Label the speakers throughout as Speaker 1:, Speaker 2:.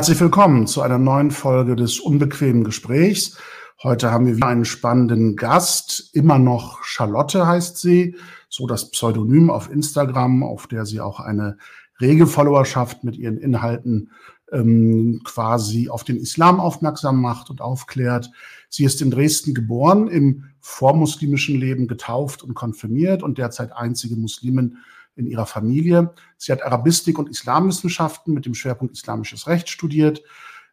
Speaker 1: Herzlich willkommen zu einer neuen Folge des unbequemen Gesprächs. Heute haben wir wieder einen spannenden Gast. Immer noch Charlotte heißt sie, so das Pseudonym auf Instagram, auf der sie auch eine rege Followerschaft mit ihren Inhalten ähm, quasi auf den Islam aufmerksam macht und aufklärt. Sie ist in Dresden geboren, im vormuslimischen Leben getauft und konfirmiert und derzeit einzige Muslimin in ihrer Familie. Sie hat Arabistik und Islamwissenschaften mit dem Schwerpunkt Islamisches Recht studiert,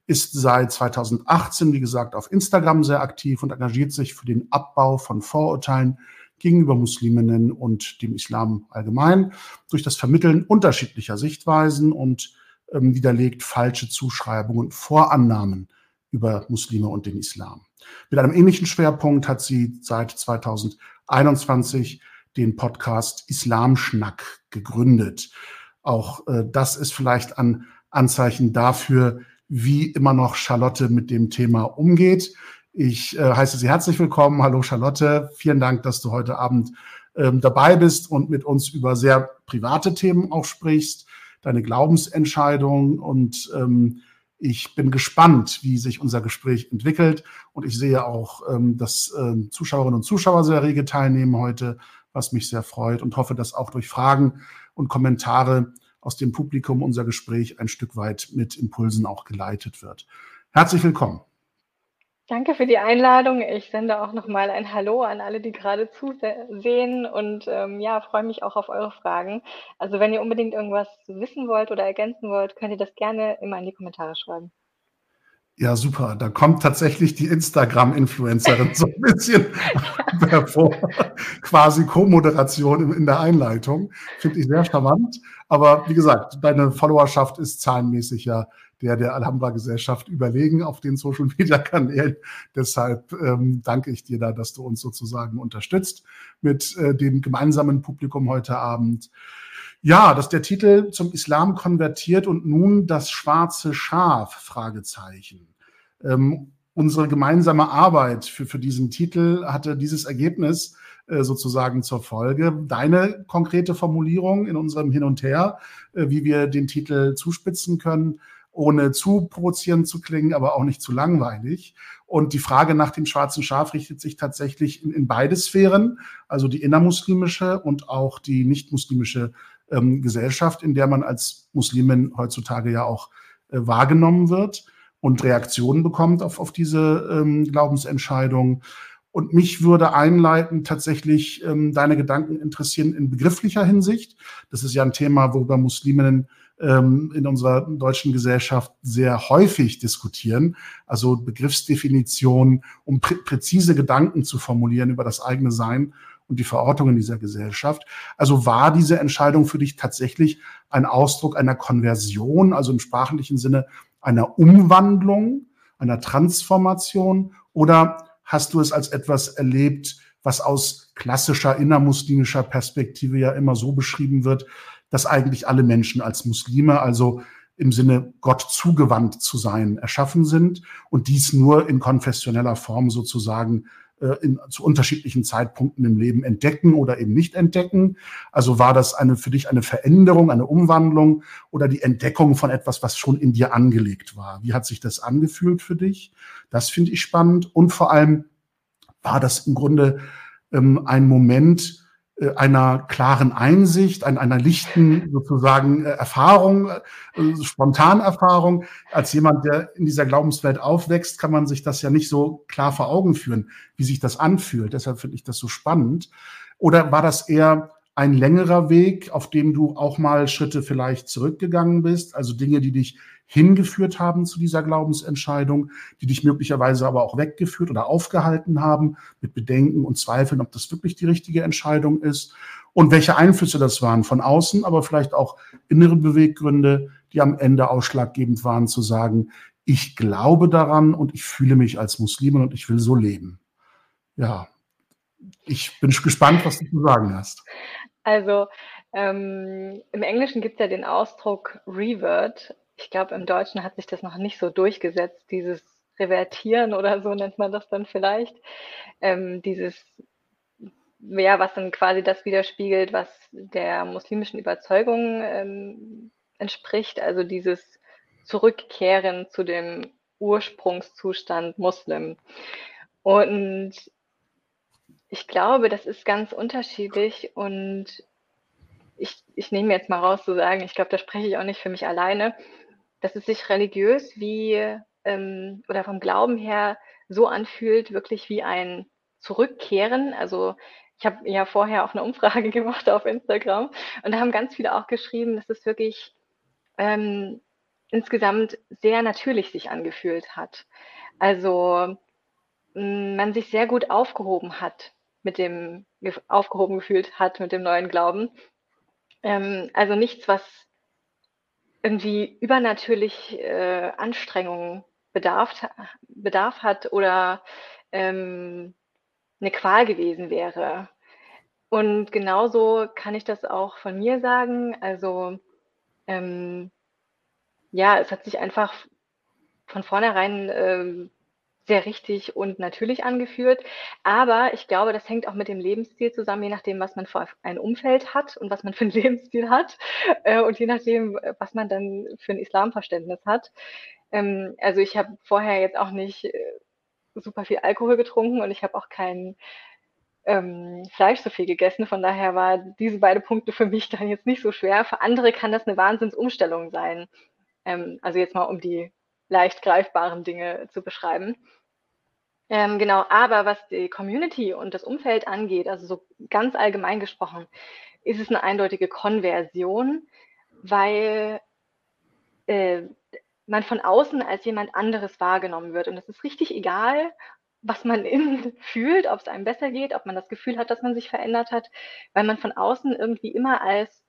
Speaker 1: ist seit 2018, wie gesagt, auf Instagram sehr aktiv und engagiert sich für den Abbau von Vorurteilen gegenüber Musliminnen und dem Islam allgemein durch das Vermitteln unterschiedlicher Sichtweisen und ähm, widerlegt falsche Zuschreibungen, Vorannahmen über Muslime und den Islam. Mit einem ähnlichen Schwerpunkt hat sie seit 2021 den Podcast Islamschnack gegründet. Auch äh, das ist vielleicht ein Anzeichen dafür, wie immer noch Charlotte mit dem Thema umgeht. Ich äh, heiße Sie herzlich willkommen. Hallo Charlotte. Vielen Dank, dass du heute Abend ähm, dabei bist und mit uns über sehr private Themen auch sprichst, deine Glaubensentscheidung und ähm, ich bin gespannt, wie sich unser Gespräch entwickelt und ich sehe auch, ähm, dass ähm, Zuschauerinnen und Zuschauer sehr rege teilnehmen heute was mich sehr freut und hoffe, dass auch durch Fragen und Kommentare aus dem Publikum unser Gespräch ein Stück weit mit Impulsen auch geleitet wird. Herzlich willkommen.
Speaker 2: Danke für die Einladung. Ich sende auch nochmal ein Hallo an alle, die gerade zusehen und ähm, ja, freue mich auch auf eure Fragen. Also wenn ihr unbedingt irgendwas wissen wollt oder ergänzen wollt, könnt ihr das gerne immer in die Kommentare schreiben.
Speaker 1: Ja, super. Da kommt tatsächlich die Instagram-Influencerin so ein bisschen hervor. Quasi Co-Moderation in der Einleitung. Finde ich sehr charmant. Aber wie gesagt, deine Followerschaft ist zahlenmäßig ja der der Alhambra-Gesellschaft überlegen auf den Social-Media-Kanälen. Deshalb ähm, danke ich dir da, dass du uns sozusagen unterstützt mit äh, dem gemeinsamen Publikum heute Abend. Ja, dass der Titel zum Islam konvertiert und nun das schwarze Schaf, Fragezeichen. Ähm, unsere gemeinsame Arbeit für, für diesen Titel hatte dieses Ergebnis äh, sozusagen zur Folge. Deine konkrete Formulierung in unserem Hin und Her, äh, wie wir den Titel zuspitzen können, ohne zu provozierend zu klingen, aber auch nicht zu langweilig. Und die Frage nach dem schwarzen Schaf richtet sich tatsächlich in, in beide Sphären, also die innermuslimische und auch die nicht-muslimische ähm, Gesellschaft, in der man als Muslimin heutzutage ja auch äh, wahrgenommen wird und Reaktionen bekommt auf, auf diese ähm, Glaubensentscheidung. Und mich würde einleiten, tatsächlich ähm, deine Gedanken interessieren in begrifflicher Hinsicht. Das ist ja ein Thema, worüber Musliminnen ähm, in unserer deutschen Gesellschaft sehr häufig diskutieren. Also Begriffsdefinition, um prä präzise Gedanken zu formulieren über das eigene Sein und die Verortung in dieser Gesellschaft. Also war diese Entscheidung für dich tatsächlich ein Ausdruck einer Konversion, also im sprachlichen Sinne einer Umwandlung, einer Transformation oder hast du es als etwas erlebt, was aus klassischer innermuslimischer Perspektive ja immer so beschrieben wird, dass eigentlich alle Menschen als Muslime, also im Sinne Gott zugewandt zu sein, erschaffen sind und dies nur in konfessioneller Form sozusagen äh, in, zu unterschiedlichen Zeitpunkten im Leben entdecken oder eben nicht entdecken. Also war das eine für dich eine Veränderung, eine Umwandlung oder die Entdeckung von etwas, was schon in dir angelegt war? Wie hat sich das angefühlt für dich? Das finde ich spannend und vor allem war das im Grunde ähm, ein Moment, einer klaren Einsicht, einer, einer lichten sozusagen äh, Erfahrung, äh, Spontanerfahrung. Als jemand, der in dieser Glaubenswelt aufwächst, kann man sich das ja nicht so klar vor Augen führen, wie sich das anfühlt. Deshalb finde ich das so spannend. Oder war das eher ein längerer Weg, auf dem du auch mal Schritte vielleicht zurückgegangen bist, also Dinge, die dich hingeführt haben zu dieser Glaubensentscheidung, die dich möglicherweise aber auch weggeführt oder aufgehalten haben mit Bedenken und Zweifeln, ob das wirklich die richtige Entscheidung ist und welche Einflüsse das waren von außen, aber vielleicht auch innere Beweggründe, die am Ende ausschlaggebend waren zu sagen, ich glaube daran und ich fühle mich als Muslimin und ich will so leben. Ja, ich bin gespannt, was du zu sagen hast.
Speaker 2: Also ähm, im Englischen gibt es ja den Ausdruck Revert ich glaube, im Deutschen hat sich das noch nicht so durchgesetzt, dieses Revertieren oder so nennt man das dann vielleicht. Ähm, dieses, ja, was dann quasi das widerspiegelt, was der muslimischen Überzeugung ähm, entspricht, also dieses zurückkehren zu dem Ursprungszustand Muslim. Und ich glaube, das ist ganz unterschiedlich und ich, ich nehme jetzt mal raus zu sagen, ich glaube, da spreche ich auch nicht für mich alleine, dass es sich religiös wie ähm, oder vom Glauben her so anfühlt, wirklich wie ein Zurückkehren. Also ich habe ja vorher auch eine Umfrage gemacht auf Instagram und da haben ganz viele auch geschrieben, dass es wirklich ähm, insgesamt sehr natürlich sich angefühlt hat. Also man sich sehr gut aufgehoben hat mit dem aufgehoben gefühlt hat mit dem neuen Glauben. Ähm, also nichts, was irgendwie übernatürlich äh, Anstrengungen bedarf, bedarf hat oder ähm, eine Qual gewesen wäre. Und genauso kann ich das auch von mir sagen. Also ähm, ja, es hat sich einfach von vornherein ähm, sehr richtig und natürlich angeführt. Aber ich glaube, das hängt auch mit dem Lebensstil zusammen, je nachdem, was man für ein Umfeld hat und was man für ein Lebensstil hat äh, und je nachdem, was man dann für ein Islamverständnis hat. Ähm, also ich habe vorher jetzt auch nicht äh, super viel Alkohol getrunken und ich habe auch kein ähm, Fleisch so viel gegessen. Von daher war diese beiden Punkte für mich dann jetzt nicht so schwer. Für andere kann das eine Wahnsinnsumstellung sein. Ähm, also jetzt mal um die leicht greifbaren Dinge zu beschreiben. Ähm, genau, aber was die Community und das Umfeld angeht, also so ganz allgemein gesprochen, ist es eine eindeutige Konversion, weil äh, man von außen als jemand anderes wahrgenommen wird. Und es ist richtig egal, was man innen fühlt, ob es einem besser geht, ob man das Gefühl hat, dass man sich verändert hat, weil man von außen irgendwie immer als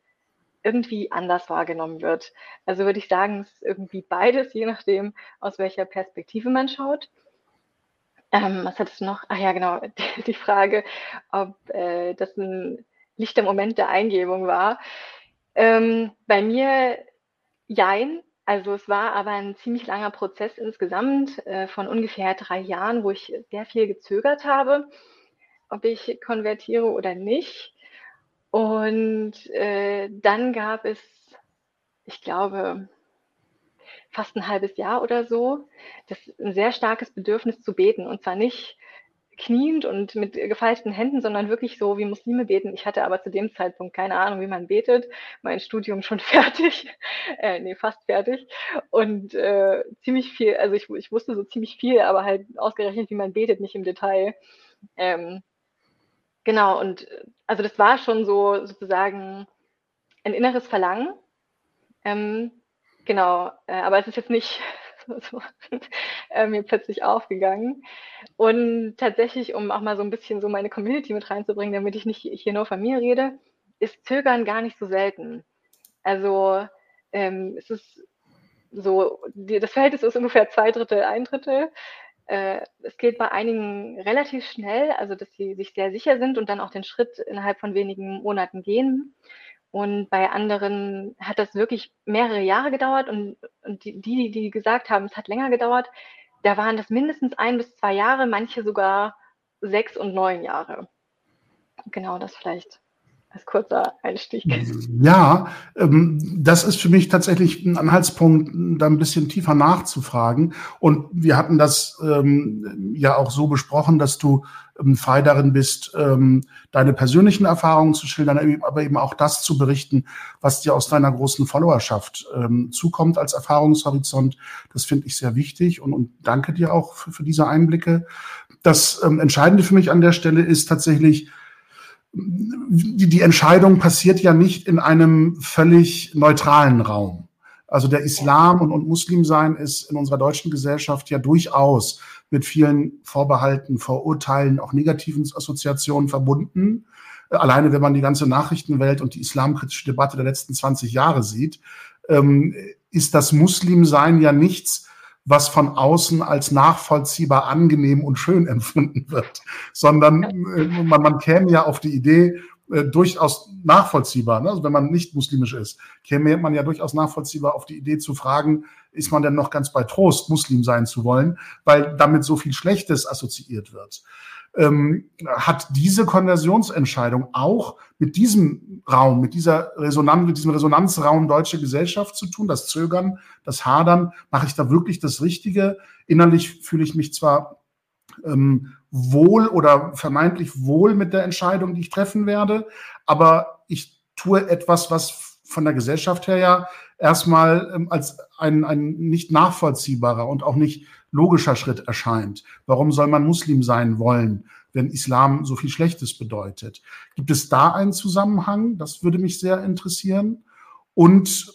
Speaker 2: irgendwie anders wahrgenommen wird. Also würde ich sagen, es ist irgendwie beides, je nachdem, aus welcher Perspektive man schaut. Ähm, was hattest du noch? Ach ja, genau, die, die Frage, ob äh, das ein lichter Moment der Eingebung war. Ähm, bei mir, jein. Also es war aber ein ziemlich langer Prozess insgesamt äh, von ungefähr drei Jahren, wo ich sehr viel gezögert habe, ob ich konvertiere oder nicht. Und äh, dann gab es, ich glaube, fast ein halbes Jahr oder so, das ein sehr starkes Bedürfnis zu beten. Und zwar nicht kniend und mit gefalteten Händen, sondern wirklich so wie Muslime beten. Ich hatte aber zu dem Zeitpunkt keine Ahnung, wie man betet. Mein Studium schon fertig, äh, nee, fast fertig. Und äh, ziemlich viel, also ich, ich wusste so ziemlich viel, aber halt ausgerechnet, wie man betet, nicht im Detail. Ähm, genau, und also das war schon so sozusagen ein inneres Verlangen. Ähm, Genau, äh, aber es ist jetzt nicht so, äh, mir plötzlich aufgegangen. Und tatsächlich, um auch mal so ein bisschen so meine Community mit reinzubringen, damit ich nicht hier nur von mir rede, ist Zögern gar nicht so selten. Also ähm, es ist so, die, das Verhältnis ist ungefähr zwei Drittel, ein Drittel. Äh, es geht bei einigen relativ schnell, also dass sie sich sehr sicher sind und dann auch den Schritt innerhalb von wenigen Monaten gehen. Und bei anderen hat das wirklich mehrere Jahre gedauert und, und die, die, die gesagt haben, es hat länger gedauert, da waren das mindestens ein bis zwei Jahre, manche sogar sechs und neun Jahre. Genau, das vielleicht als kurzer Einstieg.
Speaker 1: Ja, ähm, das ist für mich tatsächlich ein Anhaltspunkt, da ein bisschen tiefer nachzufragen. Und wir hatten das ähm, ja auch so besprochen, dass du ähm, frei darin bist, deine persönlichen Erfahrungen zu schildern, aber eben auch das zu berichten, was dir aus deiner großen Followerschaft zukommt als Erfahrungshorizont. Das finde ich sehr wichtig und, und danke dir auch für, für diese Einblicke. Das Entscheidende für mich an der Stelle ist tatsächlich, die, die Entscheidung passiert ja nicht in einem völlig neutralen Raum. Also der Islam und, und Muslimsein ist in unserer deutschen Gesellschaft ja durchaus mit vielen Vorbehalten, Vorurteilen, auch negativen Assoziationen verbunden. Alleine wenn man die ganze Nachrichtenwelt und die islamkritische Debatte der letzten 20 Jahre sieht, ähm, ist das Muslimsein ja nichts, was von außen als nachvollziehbar, angenehm und schön empfunden wird, sondern äh, man, man käme ja auf die Idee, äh, durchaus nachvollziehbar, ne? also wenn man nicht muslimisch ist, käme man ja durchaus nachvollziehbar auf die Idee zu fragen, ist man denn noch ganz bei Trost, Muslim sein zu wollen, weil damit so viel Schlechtes assoziiert wird. Ähm, hat diese Konversionsentscheidung auch mit diesem Raum, mit dieser Resonanz, mit diesem Resonanzraum deutsche Gesellschaft zu tun, das Zögern, das Hadern, mache ich da wirklich das Richtige? Innerlich fühle ich mich zwar ähm, wohl oder vermeintlich wohl mit der Entscheidung, die ich treffen werde, aber ich tue etwas, was von der Gesellschaft her ja erstmal ähm, als ein, ein nicht nachvollziehbarer und auch nicht logischer Schritt erscheint. Warum soll man Muslim sein wollen, wenn Islam so viel Schlechtes bedeutet? Gibt es da einen Zusammenhang? Das würde mich sehr interessieren. Und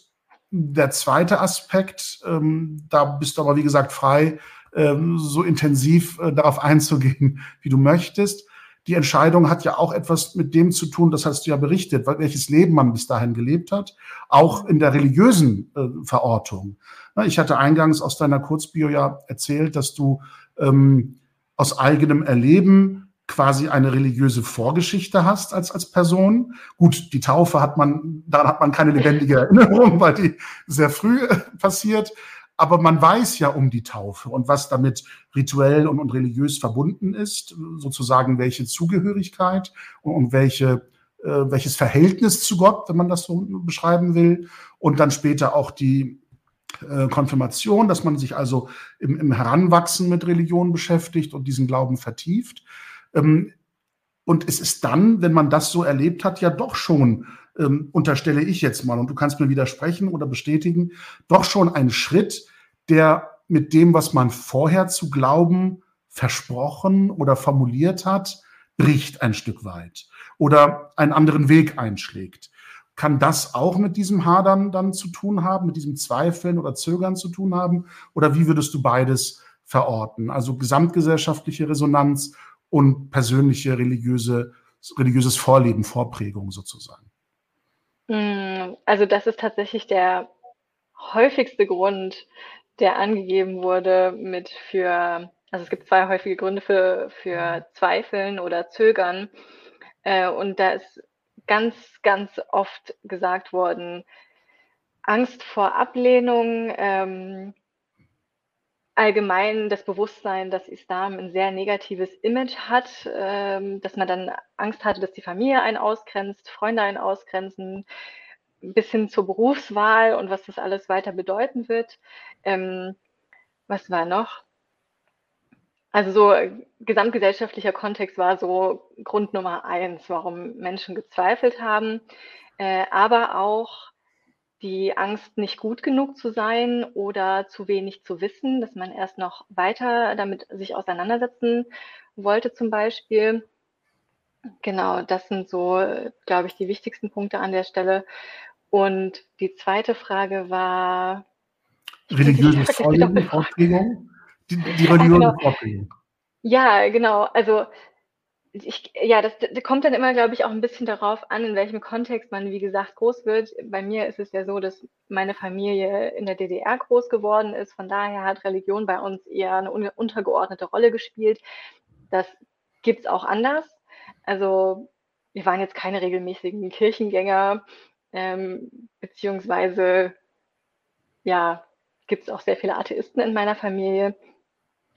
Speaker 1: der zweite Aspekt, ähm, da bist du aber wie gesagt frei, ähm, so intensiv äh, darauf einzugehen, wie du möchtest die Entscheidung hat ja auch etwas mit dem zu tun, das hast du ja berichtet, welches Leben man bis dahin gelebt hat, auch in der religiösen äh, Verortung. Ich hatte eingangs aus deiner Kurzbio ja erzählt, dass du ähm, aus eigenem Erleben quasi eine religiöse Vorgeschichte hast als, als Person. Gut, die Taufe hat man, daran hat man keine lebendige Erinnerung, weil die sehr früh äh, passiert aber man weiß ja um die Taufe und was damit rituell und, und religiös verbunden ist, sozusagen welche Zugehörigkeit und, und welche, äh, welches Verhältnis zu Gott, wenn man das so beschreiben will, und dann später auch die äh, Konfirmation, dass man sich also im, im Heranwachsen mit Religion beschäftigt und diesen Glauben vertieft. Ähm, und es ist dann, wenn man das so erlebt hat, ja doch schon ähm, unterstelle ich jetzt mal, und du kannst mir widersprechen oder bestätigen, doch schon ein Schritt, der mit dem, was man vorher zu glauben versprochen oder formuliert hat, bricht ein Stück weit oder einen anderen Weg einschlägt. Kann das auch mit diesem Hadern dann zu tun haben, mit diesem Zweifeln oder Zögern zu tun haben? Oder wie würdest du beides verorten? Also gesamtgesellschaftliche Resonanz und persönliche religiöse, religiöses Vorleben, Vorprägung sozusagen.
Speaker 2: Hm, also das ist tatsächlich der häufigste Grund, der angegeben wurde mit für, also es gibt zwei häufige Gründe für, für Zweifeln oder Zögern. Äh, und da ist ganz, ganz oft gesagt worden, Angst vor Ablehnung, ähm, allgemein das Bewusstsein, dass Islam ein sehr negatives Image hat, ähm, dass man dann Angst hatte, dass die Familie einen ausgrenzt, Freunde einen ausgrenzen, bis hin zur Berufswahl und was das alles weiter bedeuten wird. Ähm, was war noch? Also so äh, gesamtgesellschaftlicher Kontext war so Grund Nummer eins, warum Menschen gezweifelt haben, äh, aber auch die Angst, nicht gut genug zu sein oder zu wenig zu wissen, dass man erst noch weiter damit sich auseinandersetzen wollte zum Beispiel. Genau, das sind so, glaube ich, die wichtigsten Punkte an der Stelle. Und die zweite Frage war
Speaker 1: religiöse Vorleben, Aufregung? Die, die religiöse ah, genau.
Speaker 2: Ja, genau. Also ich, ja, das, das kommt dann immer, glaube ich, auch ein bisschen darauf an, in welchem Kontext man, wie gesagt, groß wird. Bei mir ist es ja so, dass meine Familie in der DDR groß geworden ist. Von daher hat Religion bei uns eher eine untergeordnete Rolle gespielt. Das gibt es auch anders. Also wir waren jetzt keine regelmäßigen Kirchengänger, ähm, beziehungsweise ja, gibt es auch sehr viele Atheisten in meiner Familie.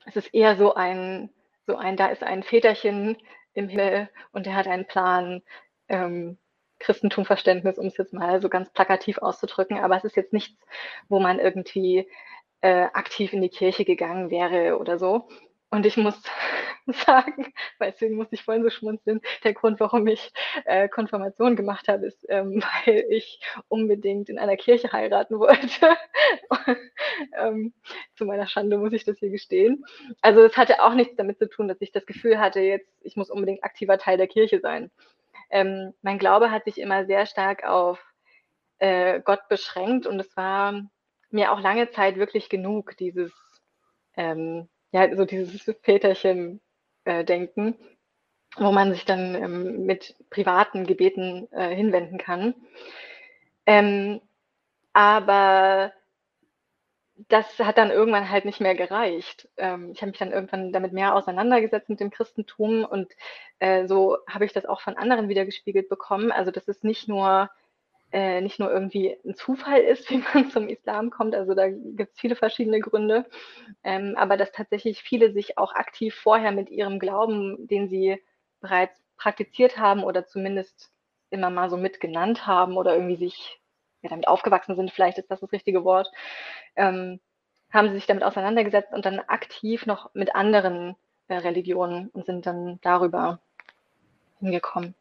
Speaker 2: Es ist eher so ein, so ein, da ist ein Väterchen im Himmel und der hat einen Plan, ähm, Christentumverständnis, um es jetzt mal so ganz plakativ auszudrücken. Aber es ist jetzt nichts, wo man irgendwie äh, aktiv in die Kirche gegangen wäre oder so. Und ich muss sagen, weil deswegen muss ich vorhin so schmunzeln, der Grund, warum ich äh, Konfirmation gemacht habe, ist, ähm, weil ich unbedingt in einer Kirche heiraten wollte. ähm, zu meiner Schande muss ich das hier gestehen. Also es hatte auch nichts damit zu tun, dass ich das Gefühl hatte, jetzt, ich muss unbedingt aktiver Teil der Kirche sein. Ähm, mein Glaube hat sich immer sehr stark auf äh, Gott beschränkt und es war mir auch lange Zeit wirklich genug, dieses ähm, ja, so dieses Väterchen-Denken, äh, wo man sich dann ähm, mit privaten Gebeten äh, hinwenden kann. Ähm, aber das hat dann irgendwann halt nicht mehr gereicht. Ähm, ich habe mich dann irgendwann damit mehr auseinandergesetzt mit dem Christentum und äh, so habe ich das auch von anderen wieder gespiegelt bekommen. Also das ist nicht nur äh, nicht nur irgendwie ein Zufall ist, wie man zum Islam kommt, also da gibt es viele verschiedene Gründe, ähm, aber dass tatsächlich viele sich auch aktiv vorher mit ihrem Glauben, den sie bereits praktiziert haben oder zumindest immer mal so mitgenannt haben oder irgendwie sich ja, damit aufgewachsen sind, vielleicht ist das das richtige Wort, ähm, haben sie sich damit auseinandergesetzt und dann aktiv noch mit anderen äh, Religionen und sind dann darüber hingekommen.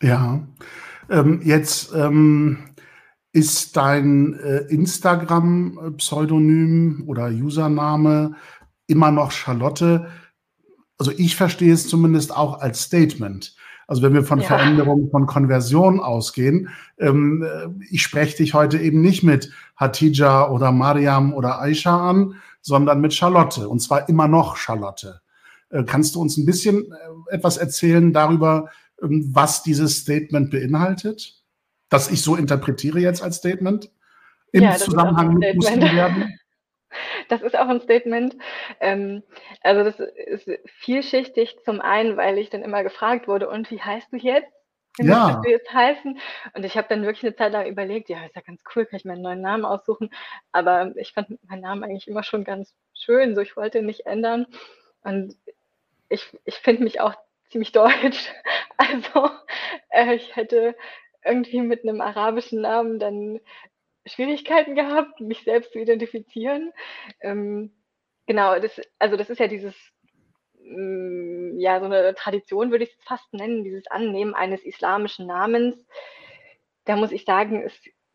Speaker 1: Ja, ähm, jetzt ähm, ist dein äh, Instagram-Pseudonym oder Username immer noch Charlotte. Also ich verstehe es zumindest auch als Statement. Also wenn wir von ja. Veränderungen von Konversion ausgehen, ähm, äh, ich spreche dich heute eben nicht mit Hatija oder Mariam oder Aisha an, sondern mit Charlotte und zwar immer noch Charlotte. Äh, kannst du uns ein bisschen äh, etwas erzählen darüber, was dieses Statement beinhaltet? Das ich so interpretiere jetzt als Statement im ja, Zusammenhang mit Muslimwerden?
Speaker 2: Das ist auch ein Statement. Ähm, also das ist vielschichtig. Zum einen, weil ich dann immer gefragt wurde, und wie heißt du jetzt? Wie ja. du jetzt heißen? Und ich habe dann wirklich eine Zeit lang überlegt, ja, ist ja ganz cool, kann ich meinen neuen Namen aussuchen. Aber ich fand meinen Namen eigentlich immer schon ganz schön, so ich wollte ihn nicht ändern. Und ich, ich finde mich auch ziemlich deutsch. Also äh, ich hätte irgendwie mit einem arabischen Namen dann Schwierigkeiten gehabt, mich selbst zu identifizieren. Ähm, genau, das, also das ist ja dieses, mm, ja, so eine Tradition würde ich es fast nennen, dieses Annehmen eines islamischen Namens. Da muss ich sagen, es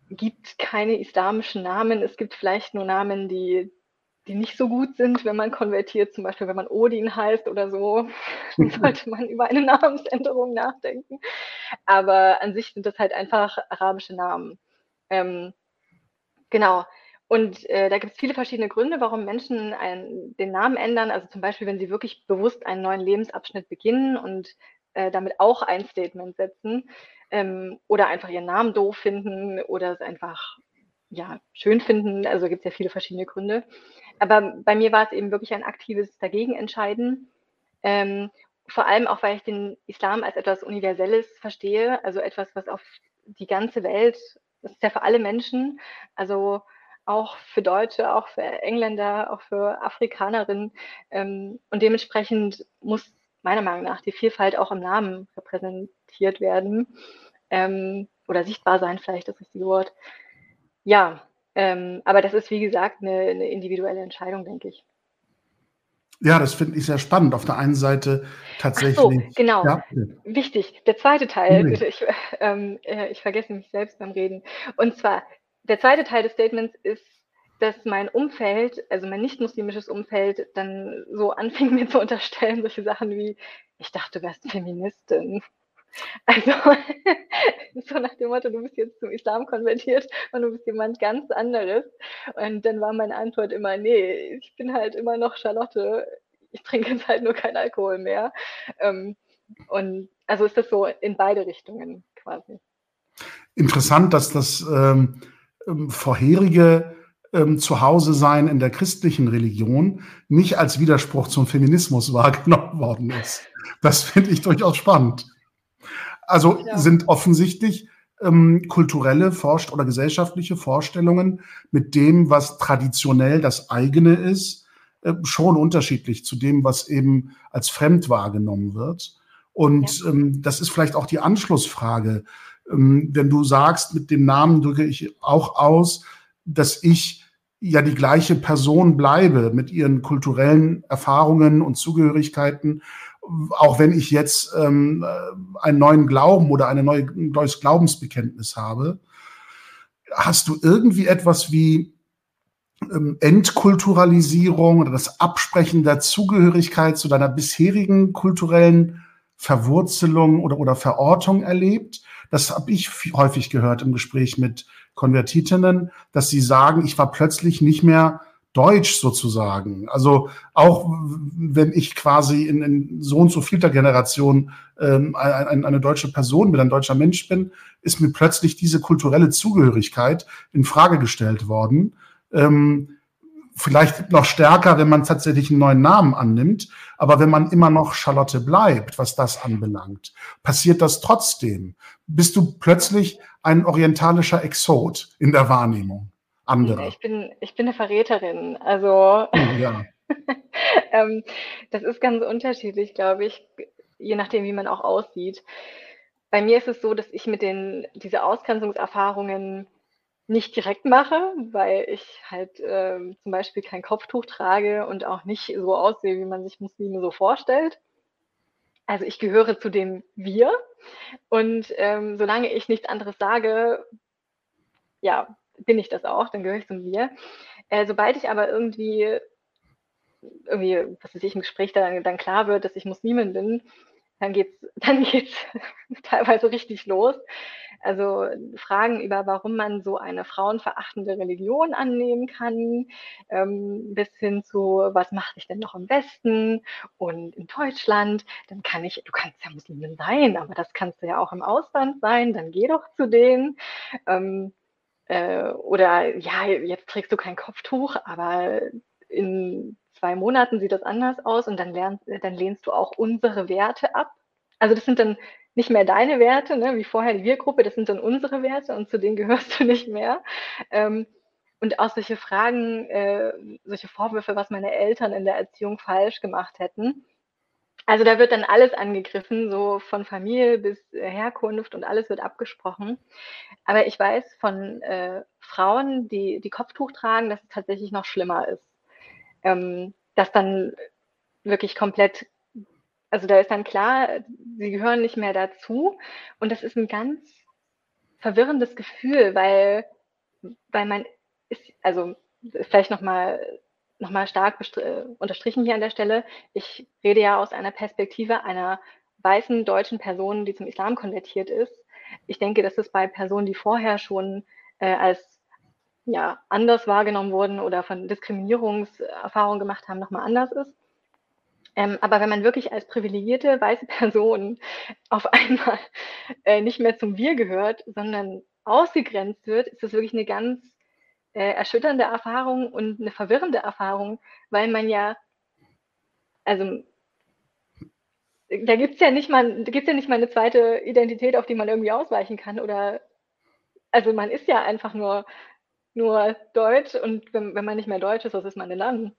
Speaker 2: gibt keine islamischen Namen. Es gibt vielleicht nur Namen, die die nicht so gut sind, wenn man konvertiert, zum Beispiel wenn man Odin heißt oder so, dann sollte man über eine Namensänderung nachdenken. Aber an sich sind das halt einfach arabische Namen. Ähm, genau. Und äh, da gibt es viele verschiedene Gründe, warum Menschen einen, den Namen ändern. Also zum Beispiel, wenn sie wirklich bewusst einen neuen Lebensabschnitt beginnen und äh, damit auch ein Statement setzen ähm, oder einfach ihren Namen doof finden oder es einfach ja, schön finden. Also gibt es ja viele verschiedene Gründe. Aber bei mir war es eben wirklich ein aktives Dagegenentscheiden. Ähm, vor allem auch, weil ich den Islam als etwas Universelles verstehe, also etwas, was auf die ganze Welt, das ist ja für alle Menschen, also auch für Deutsche, auch für Engländer, auch für Afrikanerinnen. Ähm, und dementsprechend muss meiner Meinung nach die Vielfalt auch im Namen repräsentiert werden ähm, oder sichtbar sein, vielleicht das richtige Wort. Ja, ähm, aber das ist, wie gesagt, eine, eine individuelle Entscheidung, denke ich.
Speaker 1: Ja, das finde ich sehr spannend. Auf der einen Seite tatsächlich. Ach
Speaker 2: so, genau. Ja. Wichtig. Der zweite Teil. Nee. Ich, ähm, äh, ich vergesse mich selbst beim Reden. Und zwar, der zweite Teil des Statements ist, dass mein Umfeld, also mein nicht-muslimisches Umfeld, dann so anfing mir zu unterstellen, solche Sachen wie, ich dachte, du wärst Feministin. Also so nach dem Motto, du bist jetzt zum Islam konvertiert und du bist jemand ganz anderes. Und dann war meine Antwort immer, nee, ich bin halt immer noch Charlotte. Ich trinke jetzt halt nur keinen Alkohol mehr. Ähm, und also ist das so in beide Richtungen quasi.
Speaker 1: Interessant, dass das ähm, ähm vorherige ähm, Zuhause-Sein in der christlichen Religion nicht als Widerspruch zum Feminismus wahrgenommen worden ist. Das finde ich durchaus spannend. Also ja. sind offensichtlich ähm, kulturelle Vorst oder gesellschaftliche Vorstellungen mit dem, was traditionell das eigene ist, äh, schon unterschiedlich zu dem, was eben als fremd wahrgenommen wird. Und ja. ähm, das ist vielleicht auch die Anschlussfrage. Ähm, wenn du sagst, mit dem Namen drücke ich auch aus, dass ich ja die gleiche Person bleibe mit ihren kulturellen Erfahrungen und Zugehörigkeiten auch wenn ich jetzt ähm, einen neuen Glauben oder eine neue, ein neues Glaubensbekenntnis habe, hast du irgendwie etwas wie ähm, Entkulturalisierung oder das Absprechen der Zugehörigkeit zu deiner bisherigen kulturellen Verwurzelung oder, oder Verortung erlebt? Das habe ich häufig gehört im Gespräch mit Konvertitinnen, dass sie sagen, ich war plötzlich nicht mehr Deutsch sozusagen. Also auch wenn ich quasi in, in so und so vielter Generation ähm, eine, eine deutsche Person bin, ein deutscher Mensch bin, ist mir plötzlich diese kulturelle Zugehörigkeit in Frage gestellt worden. Ähm, vielleicht noch stärker, wenn man tatsächlich einen neuen Namen annimmt, aber wenn man immer noch Charlotte bleibt, was das anbelangt, passiert das trotzdem. Bist du plötzlich ein orientalischer Exot in der Wahrnehmung anderer?
Speaker 2: Ich bin, ich bin eine Verräterin. Also oh, ja. ähm, das ist ganz unterschiedlich, glaube ich, je nachdem, wie man auch aussieht. Bei mir ist es so, dass ich mit den diese Ausgrenzungserfahrungen nicht direkt mache, weil ich halt äh, zum Beispiel kein Kopftuch trage und auch nicht so aussehe, wie man sich Muslime so vorstellt. Also ich gehöre zu dem Wir und ähm, solange ich nichts anderes sage, ja, bin ich das auch, dann gehöre ich zum Wir. Äh, sobald ich aber irgendwie, irgendwie, was weiß ich, im Gespräch dann, dann klar wird, dass ich Muslimin bin, dann geht's, dann geht's teilweise richtig los. Also Fragen über, warum man so eine frauenverachtende Religion annehmen kann, ähm, bis hin zu, was macht dich denn noch im Westen und in Deutschland? Dann kann ich, du kannst ja Muslimin sein, aber das kannst du ja auch im Ausland sein, dann geh doch zu denen. Ähm, äh, oder ja, jetzt trägst du kein Kopftuch, aber in zwei Monaten sieht das anders aus und dann, lernst, dann lehnst du auch unsere Werte ab. Also das sind dann nicht mehr deine Werte, ne, wie vorher die Wir-Gruppe, das sind dann unsere Werte und zu denen gehörst du nicht mehr. Ähm, und auch solche Fragen, äh, solche Vorwürfe, was meine Eltern in der Erziehung falsch gemacht hätten. Also da wird dann alles angegriffen, so von Familie bis äh, Herkunft und alles wird abgesprochen. Aber ich weiß von äh, Frauen, die die Kopftuch tragen, dass es tatsächlich noch schlimmer ist. Ähm, dass dann wirklich komplett also da ist dann klar, sie gehören nicht mehr dazu. Und das ist ein ganz verwirrendes Gefühl, weil, weil man ist, also vielleicht nochmal noch mal stark äh, unterstrichen hier an der Stelle, ich rede ja aus einer Perspektive einer weißen deutschen Person, die zum Islam konvertiert ist. Ich denke, dass es bei Personen, die vorher schon äh, als ja, anders wahrgenommen wurden oder von Diskriminierungserfahrungen gemacht haben, nochmal anders ist. Ähm, aber wenn man wirklich als privilegierte weiße Person auf einmal äh, nicht mehr zum Wir gehört, sondern ausgegrenzt wird, ist das wirklich eine ganz äh, erschütternde Erfahrung und eine verwirrende Erfahrung, weil man ja, also da gibt es ja nicht mal, gibt's ja nicht mal eine zweite Identität, auf die man irgendwie ausweichen kann. Oder also man ist ja einfach nur, nur Deutsch und wenn, wenn man nicht mehr Deutsch ist, was ist man denn dann?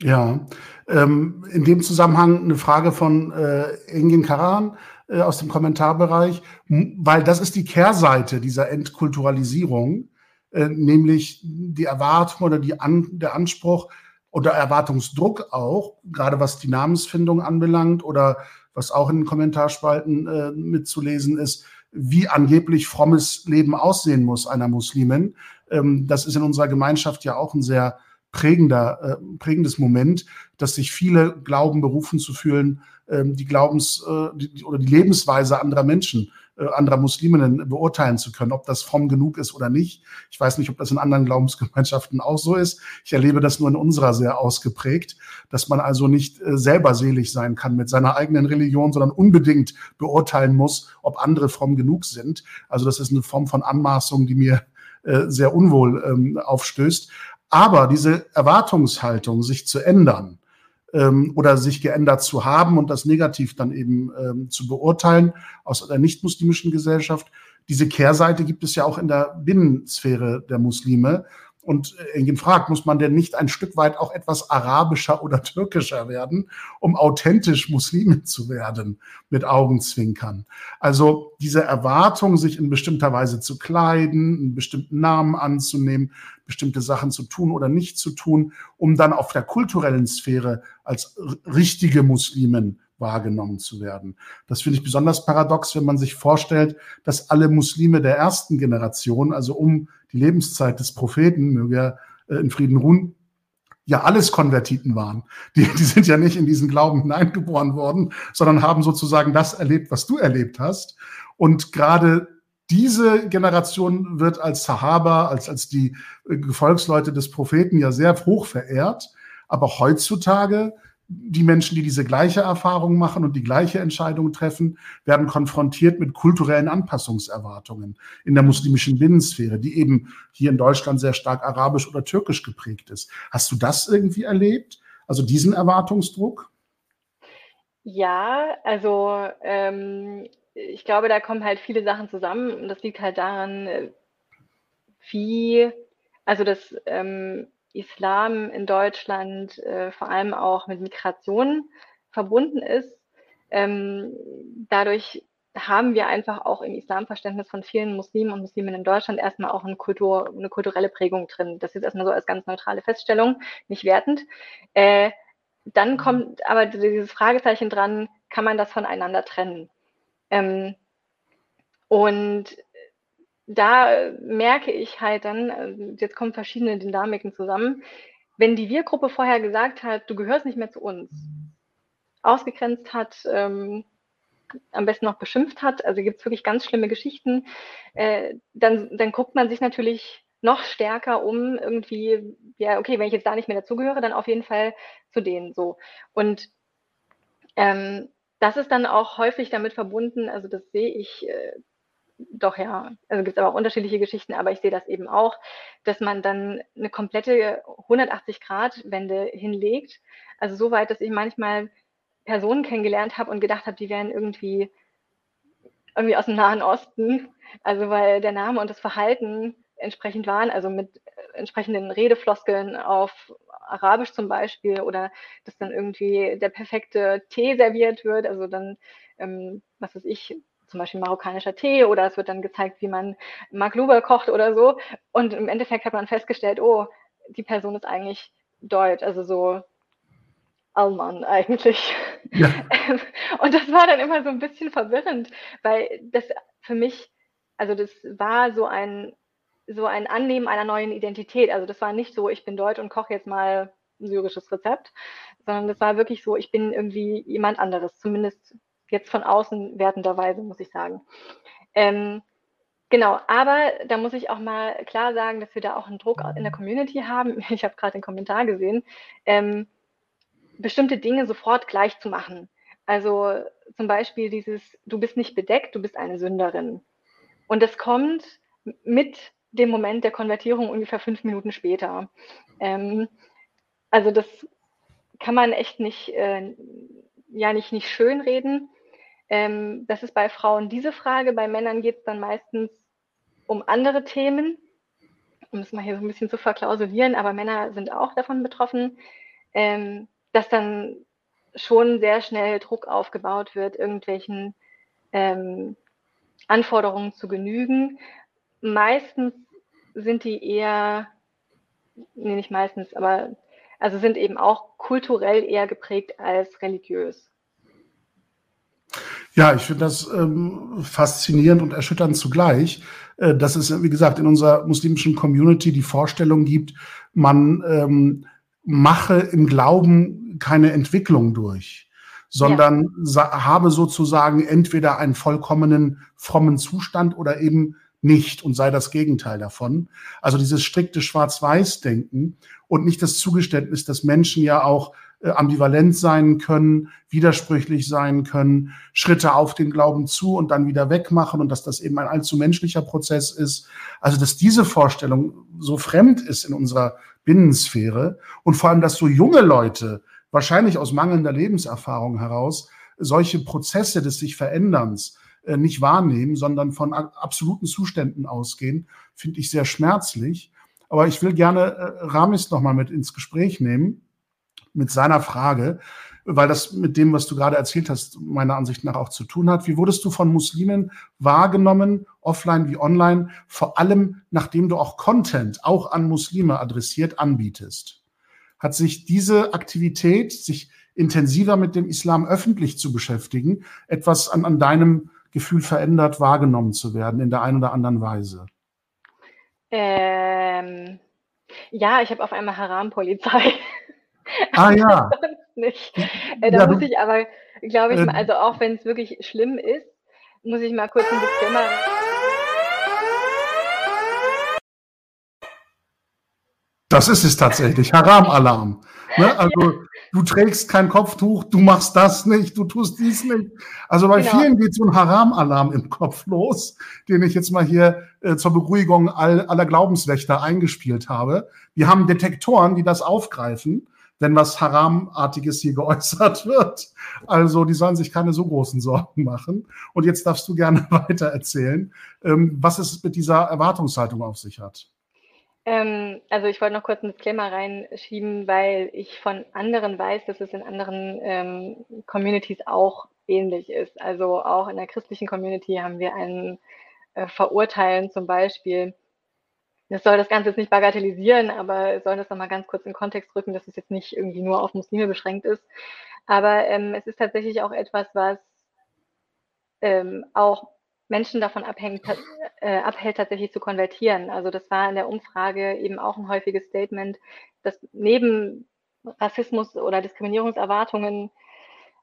Speaker 1: Ja, ähm, in dem Zusammenhang eine Frage von äh, Engin Karan äh, aus dem Kommentarbereich, weil das ist die Kehrseite dieser Entkulturalisierung, äh, nämlich die Erwartung oder die An der Anspruch oder Erwartungsdruck auch, gerade was die Namensfindung anbelangt oder was auch in den Kommentarspalten äh, mitzulesen ist, wie angeblich frommes Leben aussehen muss einer Muslimin. Ähm, das ist in unserer Gemeinschaft ja auch ein sehr prägender, äh, prägendes Moment, dass sich viele glauben, berufen zu fühlen, ähm, die Glaubens- äh, die, oder die Lebensweise anderer Menschen, äh, anderer Musliminnen beurteilen zu können, ob das fromm genug ist oder nicht. Ich weiß nicht, ob das in anderen Glaubensgemeinschaften auch so ist. Ich erlebe das nur in unserer sehr ausgeprägt, dass man also nicht äh, selber selig sein kann mit seiner eigenen Religion, sondern unbedingt beurteilen muss, ob andere fromm genug sind. Also das ist eine Form von Anmaßung, die mir äh, sehr unwohl ähm, aufstößt. Aber diese Erwartungshaltung, sich zu ändern ähm, oder sich geändert zu haben und das negativ dann eben ähm, zu beurteilen aus der nicht-muslimischen Gesellschaft, diese Kehrseite gibt es ja auch in der Binnensphäre der Muslime. Und Engin fragt, muss man denn nicht ein Stück weit auch etwas arabischer oder türkischer werden, um authentisch Muslimin zu werden, mit Augenzwinkern? Also diese Erwartung, sich in bestimmter Weise zu kleiden, einen bestimmten Namen anzunehmen, bestimmte Sachen zu tun oder nicht zu tun, um dann auf der kulturellen Sphäre als richtige Muslimen wahrgenommen zu werden. Das finde ich besonders paradox, wenn man sich vorstellt, dass alle Muslime der ersten Generation, also um die Lebenszeit des Propheten, möge er äh, in Frieden ruhen, ja alles Konvertiten waren. Die, die sind ja nicht in diesen Glauben hineingeboren worden, sondern haben sozusagen das erlebt, was du erlebt hast. Und gerade diese Generation wird als Sahaba, als, als die äh, Gefolgsleute des Propheten ja sehr hoch verehrt. Aber heutzutage die Menschen, die diese gleiche Erfahrung machen und die gleiche Entscheidung treffen, werden konfrontiert mit kulturellen Anpassungserwartungen in der muslimischen Binnensphäre, die eben hier in Deutschland sehr stark arabisch oder türkisch geprägt ist. Hast du das irgendwie erlebt? Also diesen Erwartungsdruck?
Speaker 2: Ja, also ähm, ich glaube, da kommen halt viele Sachen zusammen und das liegt halt daran, äh, wie, also das ähm, Islam in Deutschland äh, vor allem auch mit Migration verbunden ist. Ähm, dadurch haben wir einfach auch im Islamverständnis von vielen Muslimen und Musliminnen in Deutschland erstmal auch eine, Kultur, eine kulturelle Prägung drin. Das ist erstmal so als ganz neutrale Feststellung, nicht wertend. Äh, dann kommt aber dieses Fragezeichen dran, kann man das voneinander trennen? Ähm, und da merke ich halt dann, äh, jetzt kommen verschiedene Dynamiken zusammen, wenn die Wir-Gruppe vorher gesagt hat, du gehörst nicht mehr zu uns, ausgegrenzt hat, ähm, am besten noch beschimpft hat, also gibt es wirklich ganz schlimme Geschichten, äh, dann, dann guckt man sich natürlich noch stärker um, irgendwie, ja, okay, wenn ich jetzt da nicht mehr dazugehöre, dann auf jeden Fall zu denen so. Und ähm, das ist dann auch häufig damit verbunden, also das sehe ich äh, doch ja, also gibt es aber auch unterschiedliche Geschichten, aber ich sehe das eben auch, dass man dann eine komplette 180-Grad-Wende hinlegt. Also so weit, dass ich manchmal Personen kennengelernt habe und gedacht habe, die wären irgendwie irgendwie aus dem Nahen Osten, also weil der Name und das Verhalten entsprechend waren, also mit entsprechenden Redefloskeln auf Arabisch zum Beispiel oder dass dann irgendwie der perfekte Tee serviert wird, also dann, ähm, was weiß ich, zum Beispiel marokkanischer Tee oder es wird dann gezeigt, wie man Magluba kocht oder so. Und im Endeffekt hat man festgestellt, oh, die Person ist eigentlich deutsch, also so Alman eigentlich. Ja. Und das war dann immer so ein bisschen verwirrend, weil das für mich, also das war so ein, so ein Annehmen einer neuen Identität. Also das war nicht so, ich bin deutsch und koche jetzt mal ein syrisches Rezept, sondern das war wirklich so, ich bin irgendwie jemand anderes, zumindest jetzt von außen wertenderweise, muss ich sagen. Ähm, genau, aber da muss ich auch mal klar sagen, dass wir da auch einen Druck in der Community haben. Ich habe gerade den Kommentar gesehen. Ähm, bestimmte Dinge sofort gleich zu machen. Also zum Beispiel dieses, du bist nicht bedeckt, du bist eine Sünderin. Und das kommt mit dem Moment der Konvertierung ungefähr fünf Minuten später. Ähm, also das kann man echt nicht, äh, ja nicht, nicht schönreden. Ähm, das ist bei Frauen diese Frage, bei Männern geht es dann meistens um andere Themen, um es mal hier so ein bisschen zu verklausulieren, aber Männer sind auch davon betroffen. Ähm, dass dann schon sehr schnell Druck aufgebaut wird, irgendwelchen ähm, Anforderungen zu genügen. Meistens sind die eher, nee, nicht meistens, aber also sind eben auch kulturell eher geprägt als religiös.
Speaker 1: Ja, ich finde das ähm, faszinierend und erschütternd zugleich, äh, dass es, wie gesagt, in unserer muslimischen Community die Vorstellung gibt, man ähm, mache im Glauben keine Entwicklung durch, sondern ja. habe sozusagen entweder einen vollkommenen frommen Zustand oder eben nicht und sei das Gegenteil davon. Also dieses strikte Schwarz-Weiß-Denken und nicht das Zugeständnis, dass Menschen ja auch äh, ambivalent sein können, widersprüchlich sein können, Schritte auf den Glauben zu und dann wieder wegmachen und dass das eben ein allzu menschlicher Prozess ist. Also dass diese Vorstellung so fremd ist in unserer Binnensphäre und vor allem, dass so junge Leute, wahrscheinlich aus mangelnder Lebenserfahrung heraus, solche Prozesse des sich Veränderns äh, nicht wahrnehmen, sondern von absoluten Zuständen ausgehen, finde ich sehr schmerzlich. Aber ich will gerne äh, Ramis nochmal mit ins Gespräch nehmen, mit seiner Frage, weil das mit dem, was du gerade erzählt hast, meiner Ansicht nach auch zu tun hat. Wie wurdest du von Muslimen wahrgenommen, offline wie online, vor allem nachdem du auch Content auch an Muslime adressiert anbietest? Hat sich diese Aktivität, sich intensiver mit dem Islam öffentlich zu beschäftigen, etwas an, an deinem Gefühl verändert, wahrgenommen zu werden in der einen oder anderen Weise?
Speaker 2: Ähm, ja, ich habe auf einmal Haram-Polizei.
Speaker 1: Ah ja.
Speaker 2: nicht. Äh, da ja, muss ich aber, glaube ich, äh, mal, also auch wenn es wirklich schlimm ist, muss ich mal kurz ein Disclaimer.
Speaker 1: Das ist es tatsächlich, Haram-Alarm. Ne? Also du trägst kein Kopftuch, du machst das nicht, du tust dies nicht. Also bei genau. vielen geht so ein Haram-Alarm im Kopf los, den ich jetzt mal hier äh, zur Beruhigung all, aller Glaubenswächter eingespielt habe. Wir haben Detektoren, die das aufgreifen wenn was Haramartiges hier geäußert wird. Also die sollen sich keine so großen Sorgen machen. Und jetzt darfst du gerne weiter erzählen, ähm, was es mit dieser Erwartungshaltung auf sich hat.
Speaker 2: Ähm, also ich wollte noch kurz ein Disclaimer reinschieben, weil ich von anderen weiß, dass es in anderen ähm, Communities auch ähnlich ist. Also auch in der christlichen Community haben wir ein äh, Verurteilen zum Beispiel. Das soll das Ganze jetzt nicht bagatellisieren, aber soll das nochmal ganz kurz in Kontext rücken, dass es jetzt nicht irgendwie nur auf Muslime beschränkt ist. Aber ähm, es ist tatsächlich auch etwas, was ähm, auch Menschen davon abhängt, äh, abhält, tatsächlich zu konvertieren. Also das war in der Umfrage eben auch ein häufiges Statement, dass neben Rassismus oder Diskriminierungserwartungen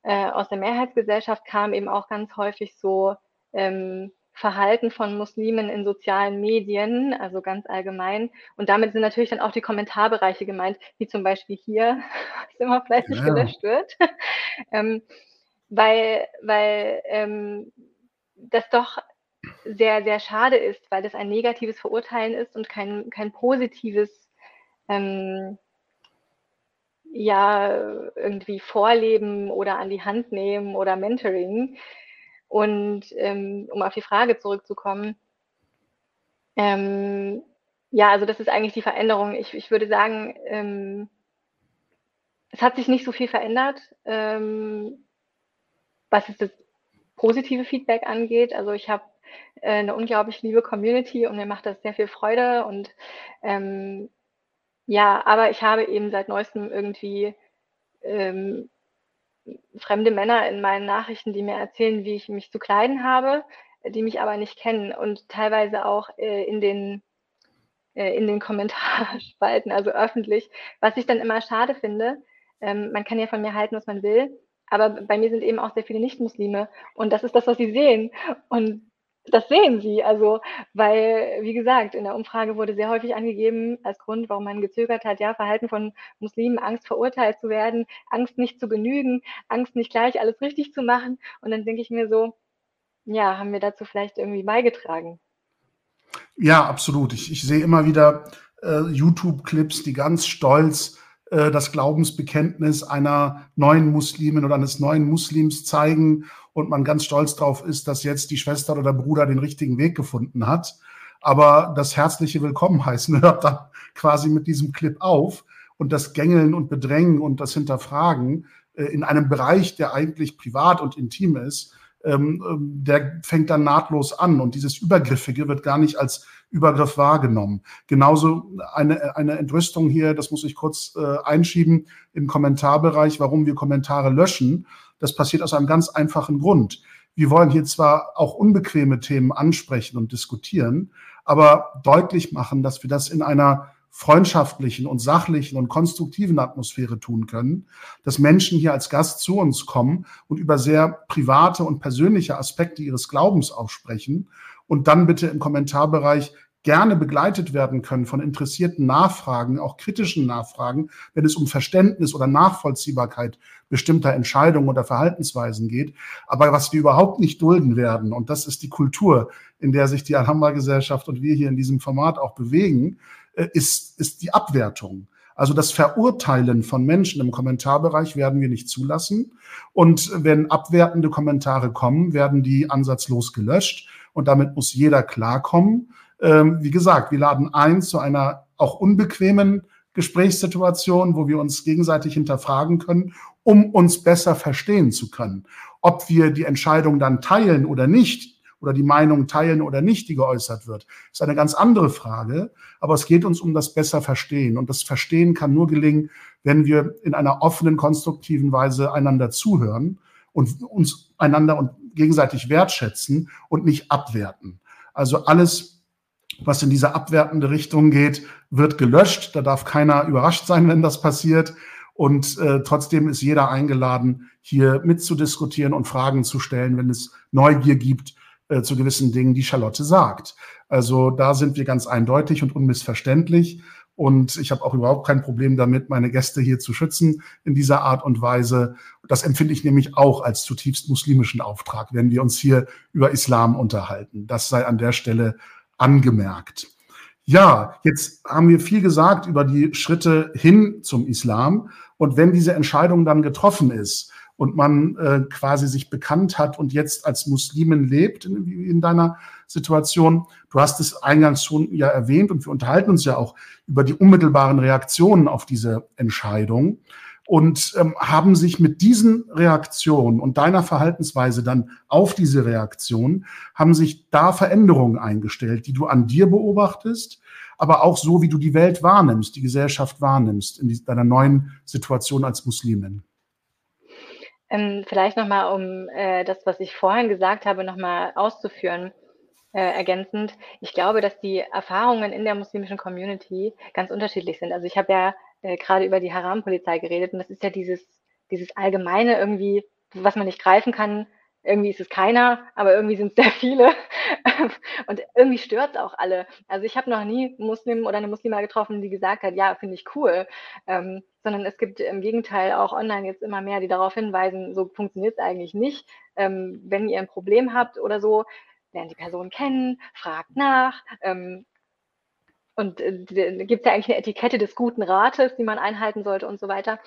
Speaker 2: äh, aus der Mehrheitsgesellschaft kam eben auch ganz häufig so ähm, Verhalten von Muslimen in sozialen Medien, also ganz allgemein. Und damit sind natürlich dann auch die Kommentarbereiche gemeint, wie zum Beispiel hier, was immer fleißig ja. gelöscht wird. ähm, weil weil ähm, das doch sehr, sehr schade ist, weil das ein negatives Verurteilen ist und kein, kein positives ähm, ja, irgendwie Vorleben oder an die Hand nehmen oder Mentoring. Und ähm, um auf die Frage zurückzukommen, ähm, ja, also das ist eigentlich die Veränderung. Ich, ich würde sagen, ähm, es hat sich nicht so viel verändert, ähm, was ist das positive Feedback angeht. Also ich habe äh, eine unglaublich liebe Community und mir macht das sehr viel Freude. Und ähm, ja, aber ich habe eben seit neuestem irgendwie ähm, fremde Männer in meinen Nachrichten, die mir erzählen, wie ich mich zu kleiden habe, die mich aber nicht kennen und teilweise auch äh, in den äh, in den Kommentarspalten, also öffentlich, was ich dann immer schade finde. Ähm, man kann ja von mir halten, was man will, aber bei mir sind eben auch sehr viele Nicht-Muslime und das ist das, was sie sehen. Und das sehen sie. Also, weil, wie gesagt, in der Umfrage wurde sehr häufig angegeben, als Grund, warum man gezögert hat, ja, Verhalten von Muslimen, Angst verurteilt zu werden, Angst nicht zu genügen, Angst nicht gleich alles richtig zu machen. Und dann denke ich mir so, ja, haben wir dazu vielleicht irgendwie beigetragen?
Speaker 1: Ja, absolut. Ich, ich sehe immer wieder äh, YouTube-Clips, die ganz stolz äh, das Glaubensbekenntnis einer neuen Muslimin oder eines neuen Muslims zeigen und man ganz stolz darauf ist, dass jetzt die Schwester oder der Bruder den richtigen Weg gefunden hat. Aber das herzliche Willkommen heißen hört dann quasi mit diesem Clip auf und das Gängeln und Bedrängen und das Hinterfragen äh, in einem Bereich, der eigentlich privat und intim ist, ähm, ähm, der fängt dann nahtlos an und dieses Übergriffige wird gar nicht als Übergriff wahrgenommen. Genauso eine, eine Entrüstung hier, das muss ich kurz äh, einschieben im Kommentarbereich, warum wir Kommentare löschen. Das passiert aus einem ganz einfachen Grund. Wir wollen hier zwar auch unbequeme Themen ansprechen und diskutieren, aber deutlich machen, dass wir das in einer freundschaftlichen und sachlichen und konstruktiven Atmosphäre tun können, dass Menschen hier als Gast zu uns kommen und über sehr private und persönliche Aspekte ihres Glaubens auch sprechen und dann bitte im Kommentarbereich gerne begleitet werden können von interessierten Nachfragen, auch kritischen Nachfragen, wenn es um Verständnis oder Nachvollziehbarkeit bestimmter Entscheidungen oder Verhaltensweisen geht. Aber was wir überhaupt nicht dulden werden, und das ist die Kultur, in der sich die Alhambra-Gesellschaft und wir hier in diesem Format auch bewegen, äh, ist, ist die Abwertung. Also das Verurteilen von Menschen im Kommentarbereich werden wir nicht zulassen. Und wenn abwertende Kommentare kommen, werden die ansatzlos gelöscht. Und damit muss jeder klarkommen. Ähm, wie gesagt, wir laden ein zu einer auch unbequemen Gesprächssituation, wo wir uns gegenseitig hinterfragen können, um uns besser verstehen zu können. Ob wir die Entscheidung dann teilen oder nicht, oder die Meinung teilen oder nicht, die geäußert wird, ist eine ganz andere Frage. Aber es geht uns um das besser Verstehen. Und das Verstehen kann nur gelingen, wenn wir in einer offenen, konstruktiven Weise einander zuhören und uns einander und gegenseitig wertschätzen und nicht abwerten. Also alles, was in diese abwertende Richtung geht, wird gelöscht. Da darf keiner überrascht sein, wenn das passiert. Und äh, trotzdem ist jeder eingeladen, hier mitzudiskutieren und Fragen zu stellen, wenn es Neugier gibt äh, zu gewissen Dingen, die Charlotte sagt. Also da sind wir ganz eindeutig und unmissverständlich. Und ich habe auch überhaupt kein Problem damit, meine Gäste hier zu schützen in dieser Art und Weise. Das empfinde ich nämlich auch als zutiefst muslimischen Auftrag, wenn wir uns hier über Islam unterhalten. Das sei an der Stelle angemerkt. Ja, jetzt haben wir viel gesagt über die Schritte hin zum Islam. Und wenn diese Entscheidung dann getroffen ist und man äh, quasi sich bekannt hat und jetzt als Muslimin lebt in, in, deiner Situation, du hast es eingangs schon ja erwähnt und wir unterhalten uns ja auch über die unmittelbaren Reaktionen auf diese Entscheidung und ähm, haben sich mit diesen Reaktionen und deiner Verhaltensweise dann auf diese Reaktion, haben sich da Veränderungen eingestellt, die du an dir beobachtest, aber auch so, wie du die Welt wahrnimmst, die Gesellschaft wahrnimmst in deiner neuen Situation als Muslimin.
Speaker 2: Ähm, vielleicht nochmal, um äh, das, was ich vorhin gesagt habe, nochmal auszuführen, äh, ergänzend. Ich glaube, dass die Erfahrungen in der muslimischen Community ganz unterschiedlich sind. Also ich habe ja äh, gerade über die Haram-Polizei geredet und das ist ja dieses, dieses allgemeine irgendwie, was man nicht greifen kann. Irgendwie ist es keiner, aber irgendwie sind es sehr viele. und irgendwie stört es auch alle. Also ich habe noch nie einen Muslim oder eine Muslima getroffen, die gesagt hat, ja, finde ich cool. Ähm, sondern es gibt im Gegenteil auch online jetzt immer mehr, die darauf hinweisen, so funktioniert es eigentlich nicht. Ähm, wenn ihr ein Problem habt oder so, lernt die Person kennen, fragt nach, ähm, und äh, gibt es ja eigentlich eine Etikette des guten Rates, die man einhalten sollte und so weiter.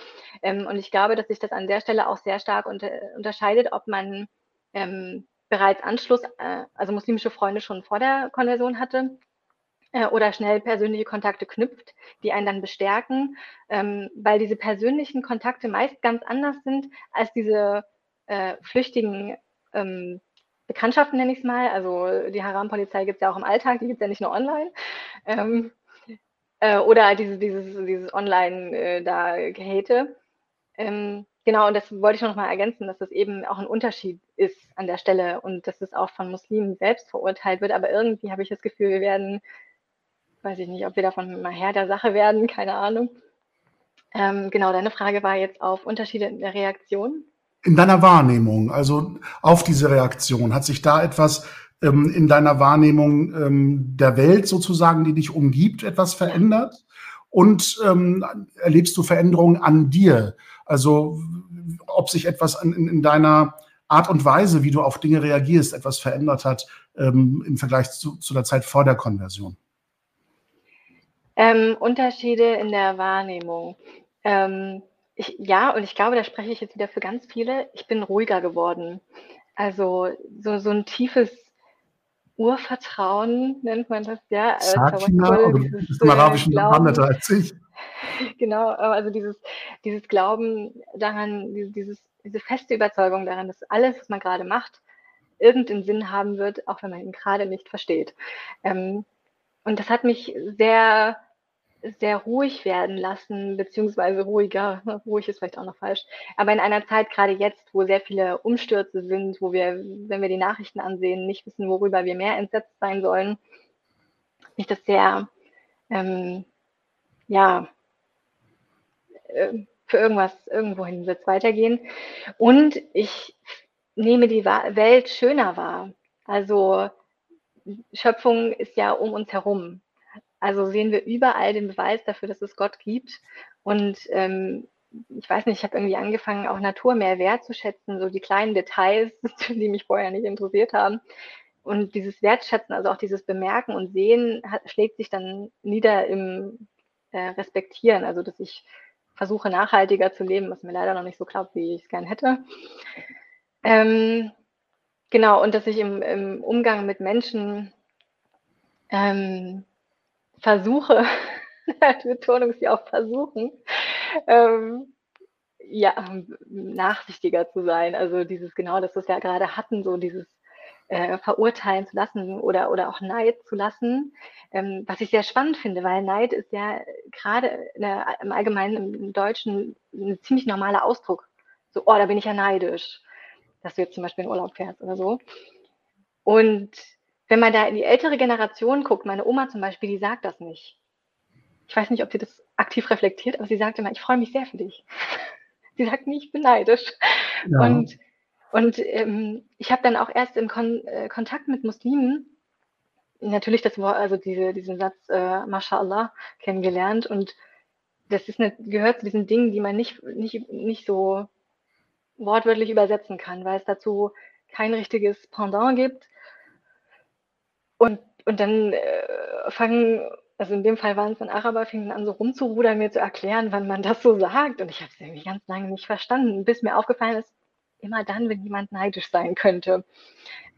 Speaker 2: Ähm, und ich glaube, dass sich das an der Stelle auch sehr stark unter, unterscheidet, ob man ähm, bereits Anschluss, äh, also muslimische Freunde schon vor der Konversion hatte äh, oder schnell persönliche Kontakte knüpft, die einen dann bestärken, ähm, weil diese persönlichen Kontakte meist ganz anders sind als diese äh, flüchtigen ähm, Bekanntschaften, nenne ich es mal. Also die Haram-Polizei gibt es ja auch im Alltag, die gibt es ja nicht nur online. Ähm, äh, oder diese, dieses, dieses Online äh, da. Ähm, genau, und das wollte ich noch mal ergänzen, dass das eben auch ein Unterschied ist an der Stelle und dass es auch von Muslimen selbst verurteilt wird. Aber irgendwie habe ich das Gefühl, wir werden, weiß ich nicht, ob wir davon mal Herr der Sache werden, keine Ahnung. Ähm, genau, deine Frage war jetzt auf Unterschiede in der Reaktion
Speaker 1: in deiner Wahrnehmung, also auf diese Reaktion, hat sich da etwas ähm, in deiner Wahrnehmung ähm, der Welt sozusagen, die dich umgibt, etwas verändert? Und ähm, erlebst du Veränderungen an dir? Also ob sich etwas in, in, deiner Art und Weise, wie du auf Dinge reagierst, etwas verändert hat ähm, im Vergleich zu, zu der Zeit vor der Konversion?
Speaker 2: Ähm, Unterschiede in der Wahrnehmung. Ähm, ich, ja, und ich glaube, da spreche ich jetzt wieder für ganz viele. Ich bin ruhiger geworden. Also so, so ein tiefes Urvertrauen nennt man das, ja.
Speaker 1: Äh, Sakina, oder du bist im Arabischen bewanderter als ich.
Speaker 2: Genau, also dieses, dieses Glauben daran, dieses, diese feste Überzeugung daran, dass alles, was man gerade macht, irgendeinen Sinn haben wird, auch wenn man ihn gerade nicht versteht. Ähm, und das hat mich sehr sehr ruhig werden lassen, beziehungsweise ruhiger, ruhig ist vielleicht auch noch falsch, aber in einer Zeit gerade jetzt, wo sehr viele Umstürze sind, wo wir, wenn wir die Nachrichten ansehen, nicht wissen, worüber wir mehr entsetzt sein sollen, mich das sehr, ähm, ja, äh, für irgendwas irgendwohin wird es weitergehen. Und ich nehme die Welt schöner wahr. Also Schöpfung ist ja um uns herum. Also sehen wir überall den Beweis dafür, dass es Gott gibt. Und ähm, ich weiß nicht, ich habe irgendwie angefangen, auch Natur mehr wertzuschätzen, so die kleinen Details, die mich vorher nicht interessiert haben. Und dieses Wertschätzen, also auch dieses Bemerken und Sehen, hat, schlägt sich dann nieder im äh, Respektieren. Also dass ich versuche, nachhaltiger zu leben, was mir leider noch nicht so klappt, wie ich es gern hätte. Ähm, genau, und dass ich im, im Umgang mit Menschen ähm, versuche, die Betonung ist ja auch versuchen, ähm, ja, nachsichtiger zu sein. Also dieses genau, das wir ja gerade hatten, so dieses äh, verurteilen zu lassen oder, oder auch Neid zu lassen, ähm, was ich sehr spannend finde, weil Neid ist ja gerade im Allgemeinen im Deutschen ein ziemlich normaler Ausdruck. So, oh, da bin ich ja neidisch, dass du jetzt zum Beispiel in Urlaub fährst oder so. Und wenn man da in die ältere Generation guckt, meine Oma zum Beispiel, die sagt das nicht. Ich weiß nicht, ob sie das aktiv reflektiert, aber sie sagt immer, ich freue mich sehr für dich. sie sagt nie, ich bin neidisch. Ja. Und, und ähm, ich habe dann auch erst im Kon äh, Kontakt mit Muslimen natürlich das Wort, also diese, diesen Satz, äh, Mashallah, kennengelernt. Und das ist eine, gehört zu diesen Dingen, die man nicht, nicht, nicht so wortwörtlich übersetzen kann, weil es dazu kein richtiges Pendant gibt und, und dann äh, fangen also in dem Fall waren es dann Araber, fingen an so rumzurudern, mir zu erklären, wann man das so sagt. Und ich habe es irgendwie ganz lange nicht verstanden, bis mir aufgefallen ist, immer dann, wenn jemand neidisch sein könnte.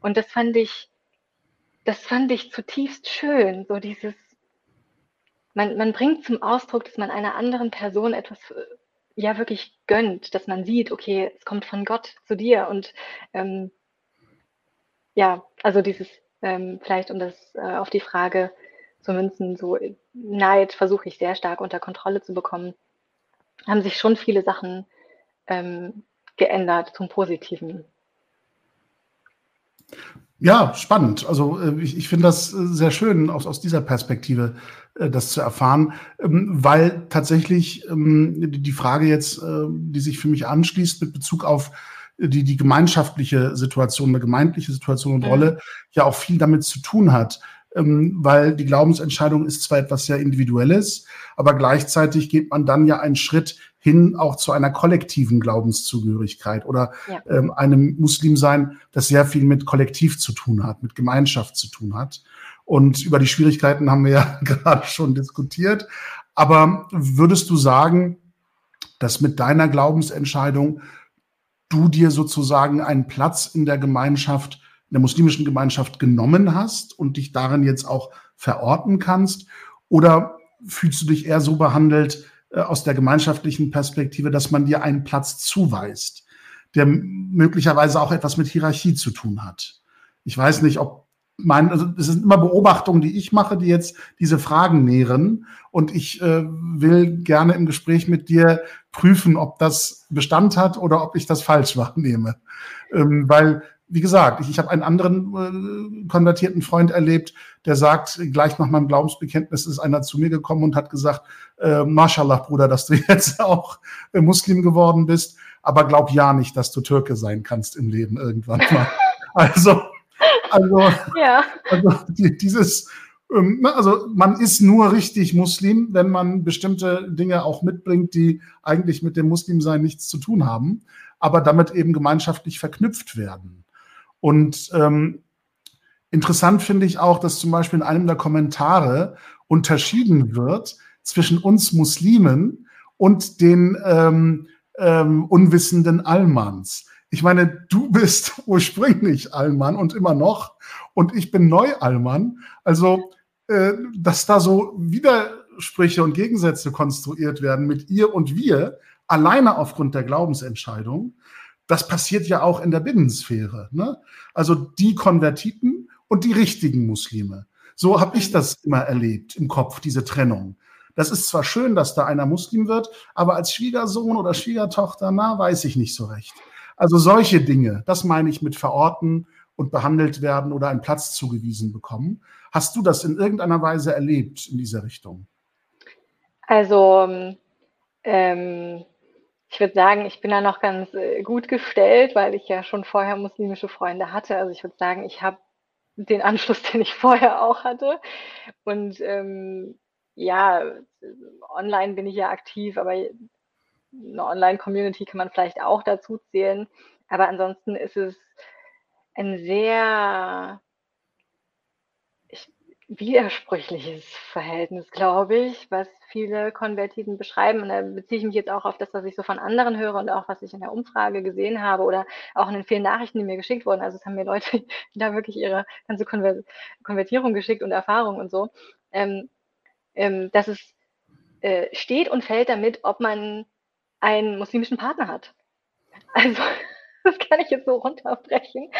Speaker 2: Und das fand ich, das fand ich zutiefst schön, so dieses, man, man bringt zum Ausdruck, dass man einer anderen Person etwas äh, ja wirklich gönnt, dass man sieht, okay, es kommt von Gott zu dir und ähm, ja, also dieses, ähm, vielleicht um das äh, auf die Frage zu münzen, so Neid versuche ich sehr stark unter Kontrolle zu bekommen, haben sich schon viele Sachen ähm, geändert zum Positiven.
Speaker 1: Ja, spannend. Also äh, ich, ich finde das äh, sehr schön, aus, aus dieser Perspektive äh, das zu erfahren, ähm, weil tatsächlich ähm, die Frage jetzt, die sich für mich anschließt mit Bezug auf die, die gemeinschaftliche Situation, eine gemeindliche Situation und mhm. Rolle, ja auch viel damit zu tun hat. Ähm, weil die Glaubensentscheidung ist zwar etwas sehr Individuelles, aber gleichzeitig geht man dann ja einen Schritt hin auch zu einer kollektiven Glaubenszugehörigkeit oder ja. ähm, einem Muslim sein, das sehr viel mit Kollektiv zu tun hat, mit Gemeinschaft zu tun hat. Und über die Schwierigkeiten haben wir ja gerade schon diskutiert. Aber würdest du sagen, dass mit deiner Glaubensentscheidung du dir sozusagen einen Platz in der Gemeinschaft, in der muslimischen Gemeinschaft genommen hast und dich darin jetzt auch verorten kannst? Oder fühlst du dich eher so behandelt äh, aus der gemeinschaftlichen Perspektive, dass man dir einen Platz zuweist, der möglicherweise auch etwas mit Hierarchie zu tun hat? Ich weiß nicht, ob mein, also es sind immer Beobachtungen, die ich mache, die jetzt diese Fragen nähren. Und ich äh, will gerne im Gespräch mit dir prüfen, ob das Bestand hat oder ob ich das falsch wahrnehme. Ähm, weil, wie gesagt, ich, ich habe einen anderen äh, konvertierten Freund erlebt, der sagt, gleich nach meinem Glaubensbekenntnis ist einer zu mir gekommen und hat gesagt, äh, Mashallah, Bruder, dass du jetzt auch äh, Muslim geworden bist, aber glaub ja nicht, dass du Türke sein kannst im Leben irgendwann mal. Also, also, ja. also dieses, ähm, also man ist nur richtig Muslim, wenn man bestimmte Dinge auch mitbringt, die eigentlich mit dem Muslimsein nichts zu tun haben, aber damit eben gemeinschaftlich verknüpft werden. Und ähm, interessant finde ich auch, dass zum Beispiel in einem der Kommentare unterschieden wird zwischen uns Muslimen und den ähm, ähm, unwissenden Almans. Ich meine, du bist ursprünglich Allmann und immer noch und ich bin Neu-Allmann. Also, äh, dass da so Widersprüche und Gegensätze konstruiert werden mit ihr und wir, alleine aufgrund der Glaubensentscheidung, das passiert ja auch in der Binnensphäre. Ne? Also die Konvertiten und die richtigen Muslime. So habe ich das immer erlebt im Kopf, diese Trennung. Das ist zwar schön, dass da einer Muslim wird, aber als Schwiegersohn oder Schwiegertochter, na, weiß ich nicht so recht. Also solche Dinge, das meine ich mit verorten und behandelt werden oder einen Platz zugewiesen bekommen. Hast du das in irgendeiner Weise erlebt in dieser Richtung?
Speaker 2: Also ähm, ich würde sagen, ich bin da noch ganz äh, gut gestellt, weil ich ja schon vorher muslimische Freunde hatte. Also ich würde sagen, ich habe den Anschluss, den ich vorher auch hatte. Und ähm, ja, online bin ich ja aktiv, aber eine Online-Community kann man vielleicht auch dazu zählen. Aber ansonsten ist es ein sehr widersprüchliches Verhältnis, glaube ich, was viele Konvertiten beschreiben. Und da beziehe ich mich jetzt auch auf das, was ich so von anderen höre und auch was ich in der Umfrage gesehen habe oder auch in den vielen Nachrichten, die mir geschickt wurden. Also es haben mir Leute da wirklich ihre ganze Konver Konvertierung geschickt und Erfahrung und so. Ähm, ähm, dass es äh, steht und fällt damit, ob man einen muslimischen Partner hat. Also, das kann ich jetzt so runterbrechen,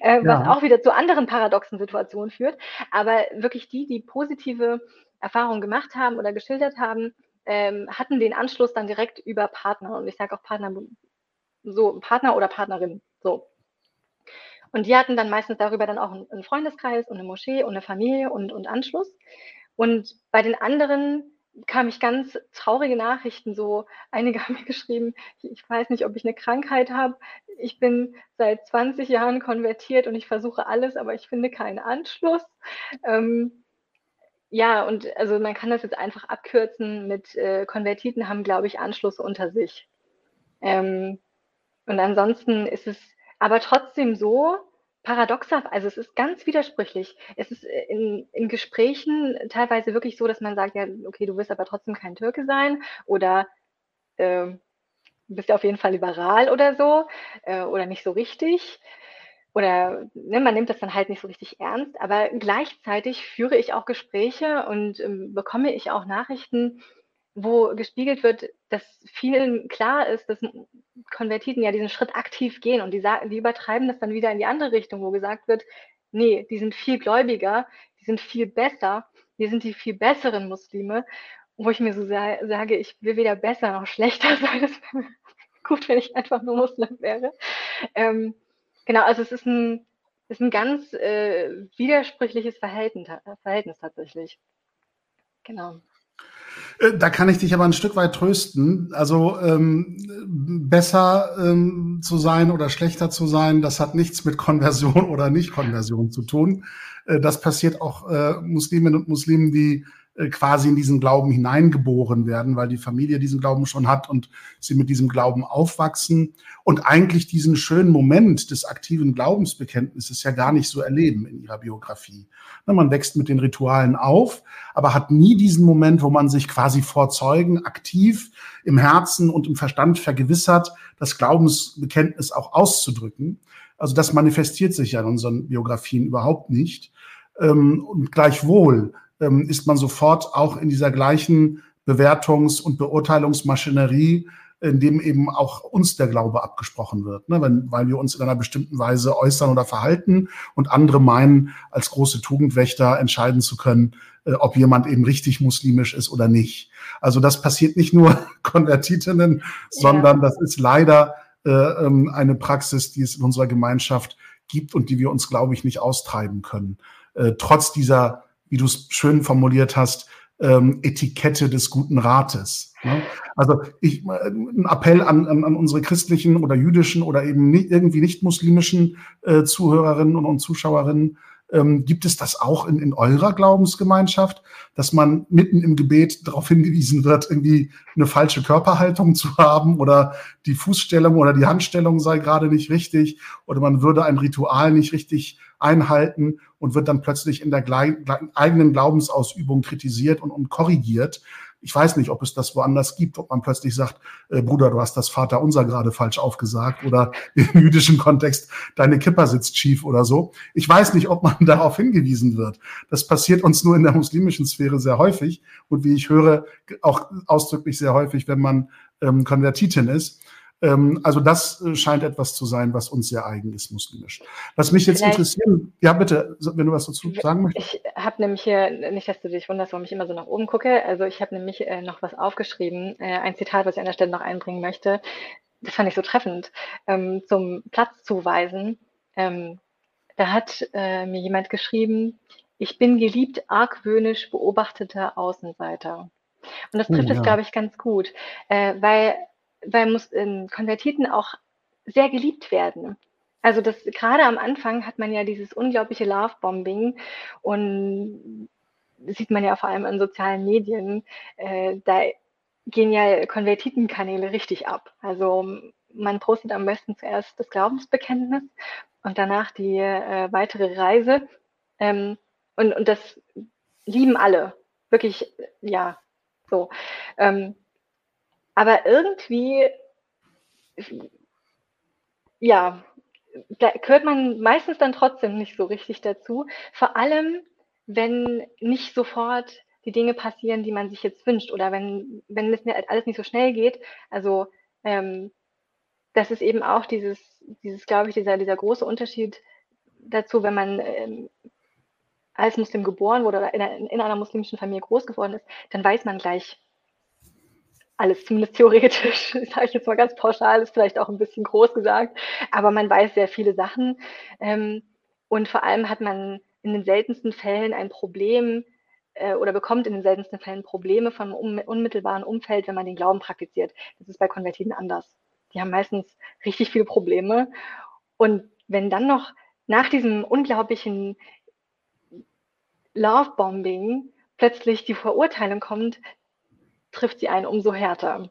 Speaker 2: äh, ja. was auch wieder zu anderen paradoxen Situationen führt. Aber wirklich die, die positive Erfahrungen gemacht haben oder geschildert haben, ähm, hatten den Anschluss dann direkt über Partner. Und ich sage auch Partner, so Partner oder Partnerin. So. Und die hatten dann meistens darüber dann auch einen Freundeskreis und eine Moschee und eine Familie und, und Anschluss. Und bei den anderen kam ich ganz traurige Nachrichten. So, einige haben mir geschrieben, ich weiß nicht, ob ich eine Krankheit habe. Ich bin seit 20 Jahren konvertiert und ich versuche alles, aber ich finde keinen Anschluss. Ähm, ja, und also man kann das jetzt einfach abkürzen mit äh, Konvertiten haben, glaube ich, Anschluss unter sich. Ähm, und ansonsten ist es aber trotzdem so, paradoxer, also es ist ganz widersprüchlich. Es ist äh, in, in Gesprächen teilweise wirklich so, dass man sagt, ja, okay, du wirst aber trotzdem kein Türke sein oder äh, bist ja auf jeden Fall liberal oder so äh, oder nicht so richtig. Oder ne, man nimmt das dann halt nicht so richtig ernst, aber gleichzeitig führe ich auch Gespräche und ähm, bekomme ich auch Nachrichten, wo gespiegelt wird, dass vielen klar ist, dass Konvertiten ja diesen Schritt aktiv gehen und die, die übertreiben das dann wieder in die andere Richtung, wo gesagt wird, nee, die sind viel gläubiger, die sind viel besser, die sind die viel besseren Muslime, wo ich mir so sa sage, ich will weder besser noch schlechter sein. Es wäre gut, wenn ich einfach nur Muslim wäre. Ähm, genau, also es ist ein, ist ein ganz äh, widersprüchliches Verhältnis, Verhältnis tatsächlich. Genau.
Speaker 1: Äh, da kann ich dich aber ein Stück weit trösten. Also ähm, besser ähm, zu sein oder schlechter zu sein, das hat nichts mit Konversion oder Nicht-Konversion zu tun. Äh, das passiert auch äh, Musliminnen und Muslimen, die quasi in diesen Glauben hineingeboren werden, weil die Familie diesen Glauben schon hat und sie mit diesem Glauben aufwachsen und eigentlich diesen schönen Moment des aktiven Glaubensbekenntnisses ja gar nicht so erleben in ihrer Biografie. Man wächst mit den Ritualen auf, aber hat nie diesen Moment, wo man sich quasi vor Zeugen aktiv im Herzen und im Verstand vergewissert, das Glaubensbekenntnis auch auszudrücken. Also das manifestiert sich ja in unseren Biografien überhaupt nicht. Ähm, und gleichwohl ähm, ist man sofort auch in dieser gleichen Bewertungs- und Beurteilungsmaschinerie, in dem eben auch uns der Glaube abgesprochen wird, ne? Wenn, weil wir uns in einer bestimmten Weise äußern oder verhalten und andere meinen, als große Tugendwächter entscheiden zu können, äh, ob jemand eben richtig muslimisch ist oder nicht. Also das passiert nicht nur Konvertitinnen, ja. sondern das ist leider äh, ähm, eine Praxis, die es in unserer Gemeinschaft gibt und die wir uns, glaube ich, nicht austreiben können. Äh, trotz dieser wie du es schön formuliert hast, ähm, Etikette des guten Rates. Ne? Also ich, äh, ein Appell an, an, an unsere christlichen oder jüdischen oder eben nicht, irgendwie nicht muslimischen äh, Zuhörerinnen und, und Zuschauerinnen, ähm, gibt es das auch in, in eurer Glaubensgemeinschaft, dass man mitten im Gebet darauf hingewiesen wird, irgendwie eine falsche Körperhaltung zu haben oder die Fußstellung oder die Handstellung sei gerade nicht richtig oder man würde ein Ritual nicht richtig einhalten und wird dann plötzlich in der eigenen Glaubensausübung kritisiert und, und korrigiert. Ich weiß nicht, ob es das woanders gibt, ob man plötzlich sagt, äh, Bruder, du hast das Vaterunser gerade falsch aufgesagt oder im jüdischen Kontext, deine Kipper sitzt schief oder so. Ich weiß nicht, ob man darauf hingewiesen wird. Das passiert uns nur in der muslimischen Sphäre sehr häufig und wie ich höre, auch ausdrücklich sehr häufig, wenn man ähm, Konvertitin ist. Ähm, also das äh, scheint etwas zu sein, was uns sehr eigen ist, muslimisch. Was mich jetzt Vielleicht, interessieren, ja bitte, wenn du was dazu sagen möchtest.
Speaker 2: Ich habe nämlich hier, nicht, dass du dich wunderst, warum ich immer so nach oben gucke, also ich habe nämlich äh, noch was aufgeschrieben, äh, ein Zitat, was ich an der Stelle noch einbringen möchte. Das fand ich so treffend, ähm, zum Platz zuweisen. Ähm, da hat äh, mir jemand geschrieben, ich bin geliebt, argwöhnisch beobachteter Außenseiter. Und das trifft oh, ja. es, glaube ich, ganz gut, äh, weil weil muss, ähm, Konvertiten auch sehr geliebt werden. Also das gerade am Anfang hat man ja dieses unglaubliche Love-Bombing und sieht man ja vor allem in sozialen Medien. Äh, da gehen ja Konvertitenkanäle richtig ab. Also man postet am besten zuerst das Glaubensbekenntnis und danach die äh, weitere Reise. Ähm, und, und das lieben alle. Wirklich, ja, so. Ähm, aber irgendwie, ja, da gehört man meistens dann trotzdem nicht so richtig dazu. Vor allem, wenn nicht sofort die Dinge passieren, die man sich jetzt wünscht oder wenn, wenn es alles nicht so schnell geht. Also ähm, das ist eben auch dieses, dieses, glaube ich, dieser, dieser große Unterschied dazu, wenn man ähm, als Muslim geboren wurde oder in einer, in einer muslimischen Familie groß geworden ist, dann weiß man gleich, alles, zumindest theoretisch, sage ich jetzt mal ganz pauschal, ist vielleicht auch ein bisschen groß gesagt, aber man weiß sehr viele Sachen. Ähm, und vor allem hat man in den seltensten Fällen ein Problem äh, oder bekommt in den seltensten Fällen Probleme vom unmittelbaren Umfeld, wenn man den Glauben praktiziert. Das ist bei Konvertiten anders. Die haben meistens richtig viele Probleme. Und wenn dann noch nach diesem unglaublichen Love-Bombing plötzlich die Verurteilung kommt, trifft sie einen umso härter.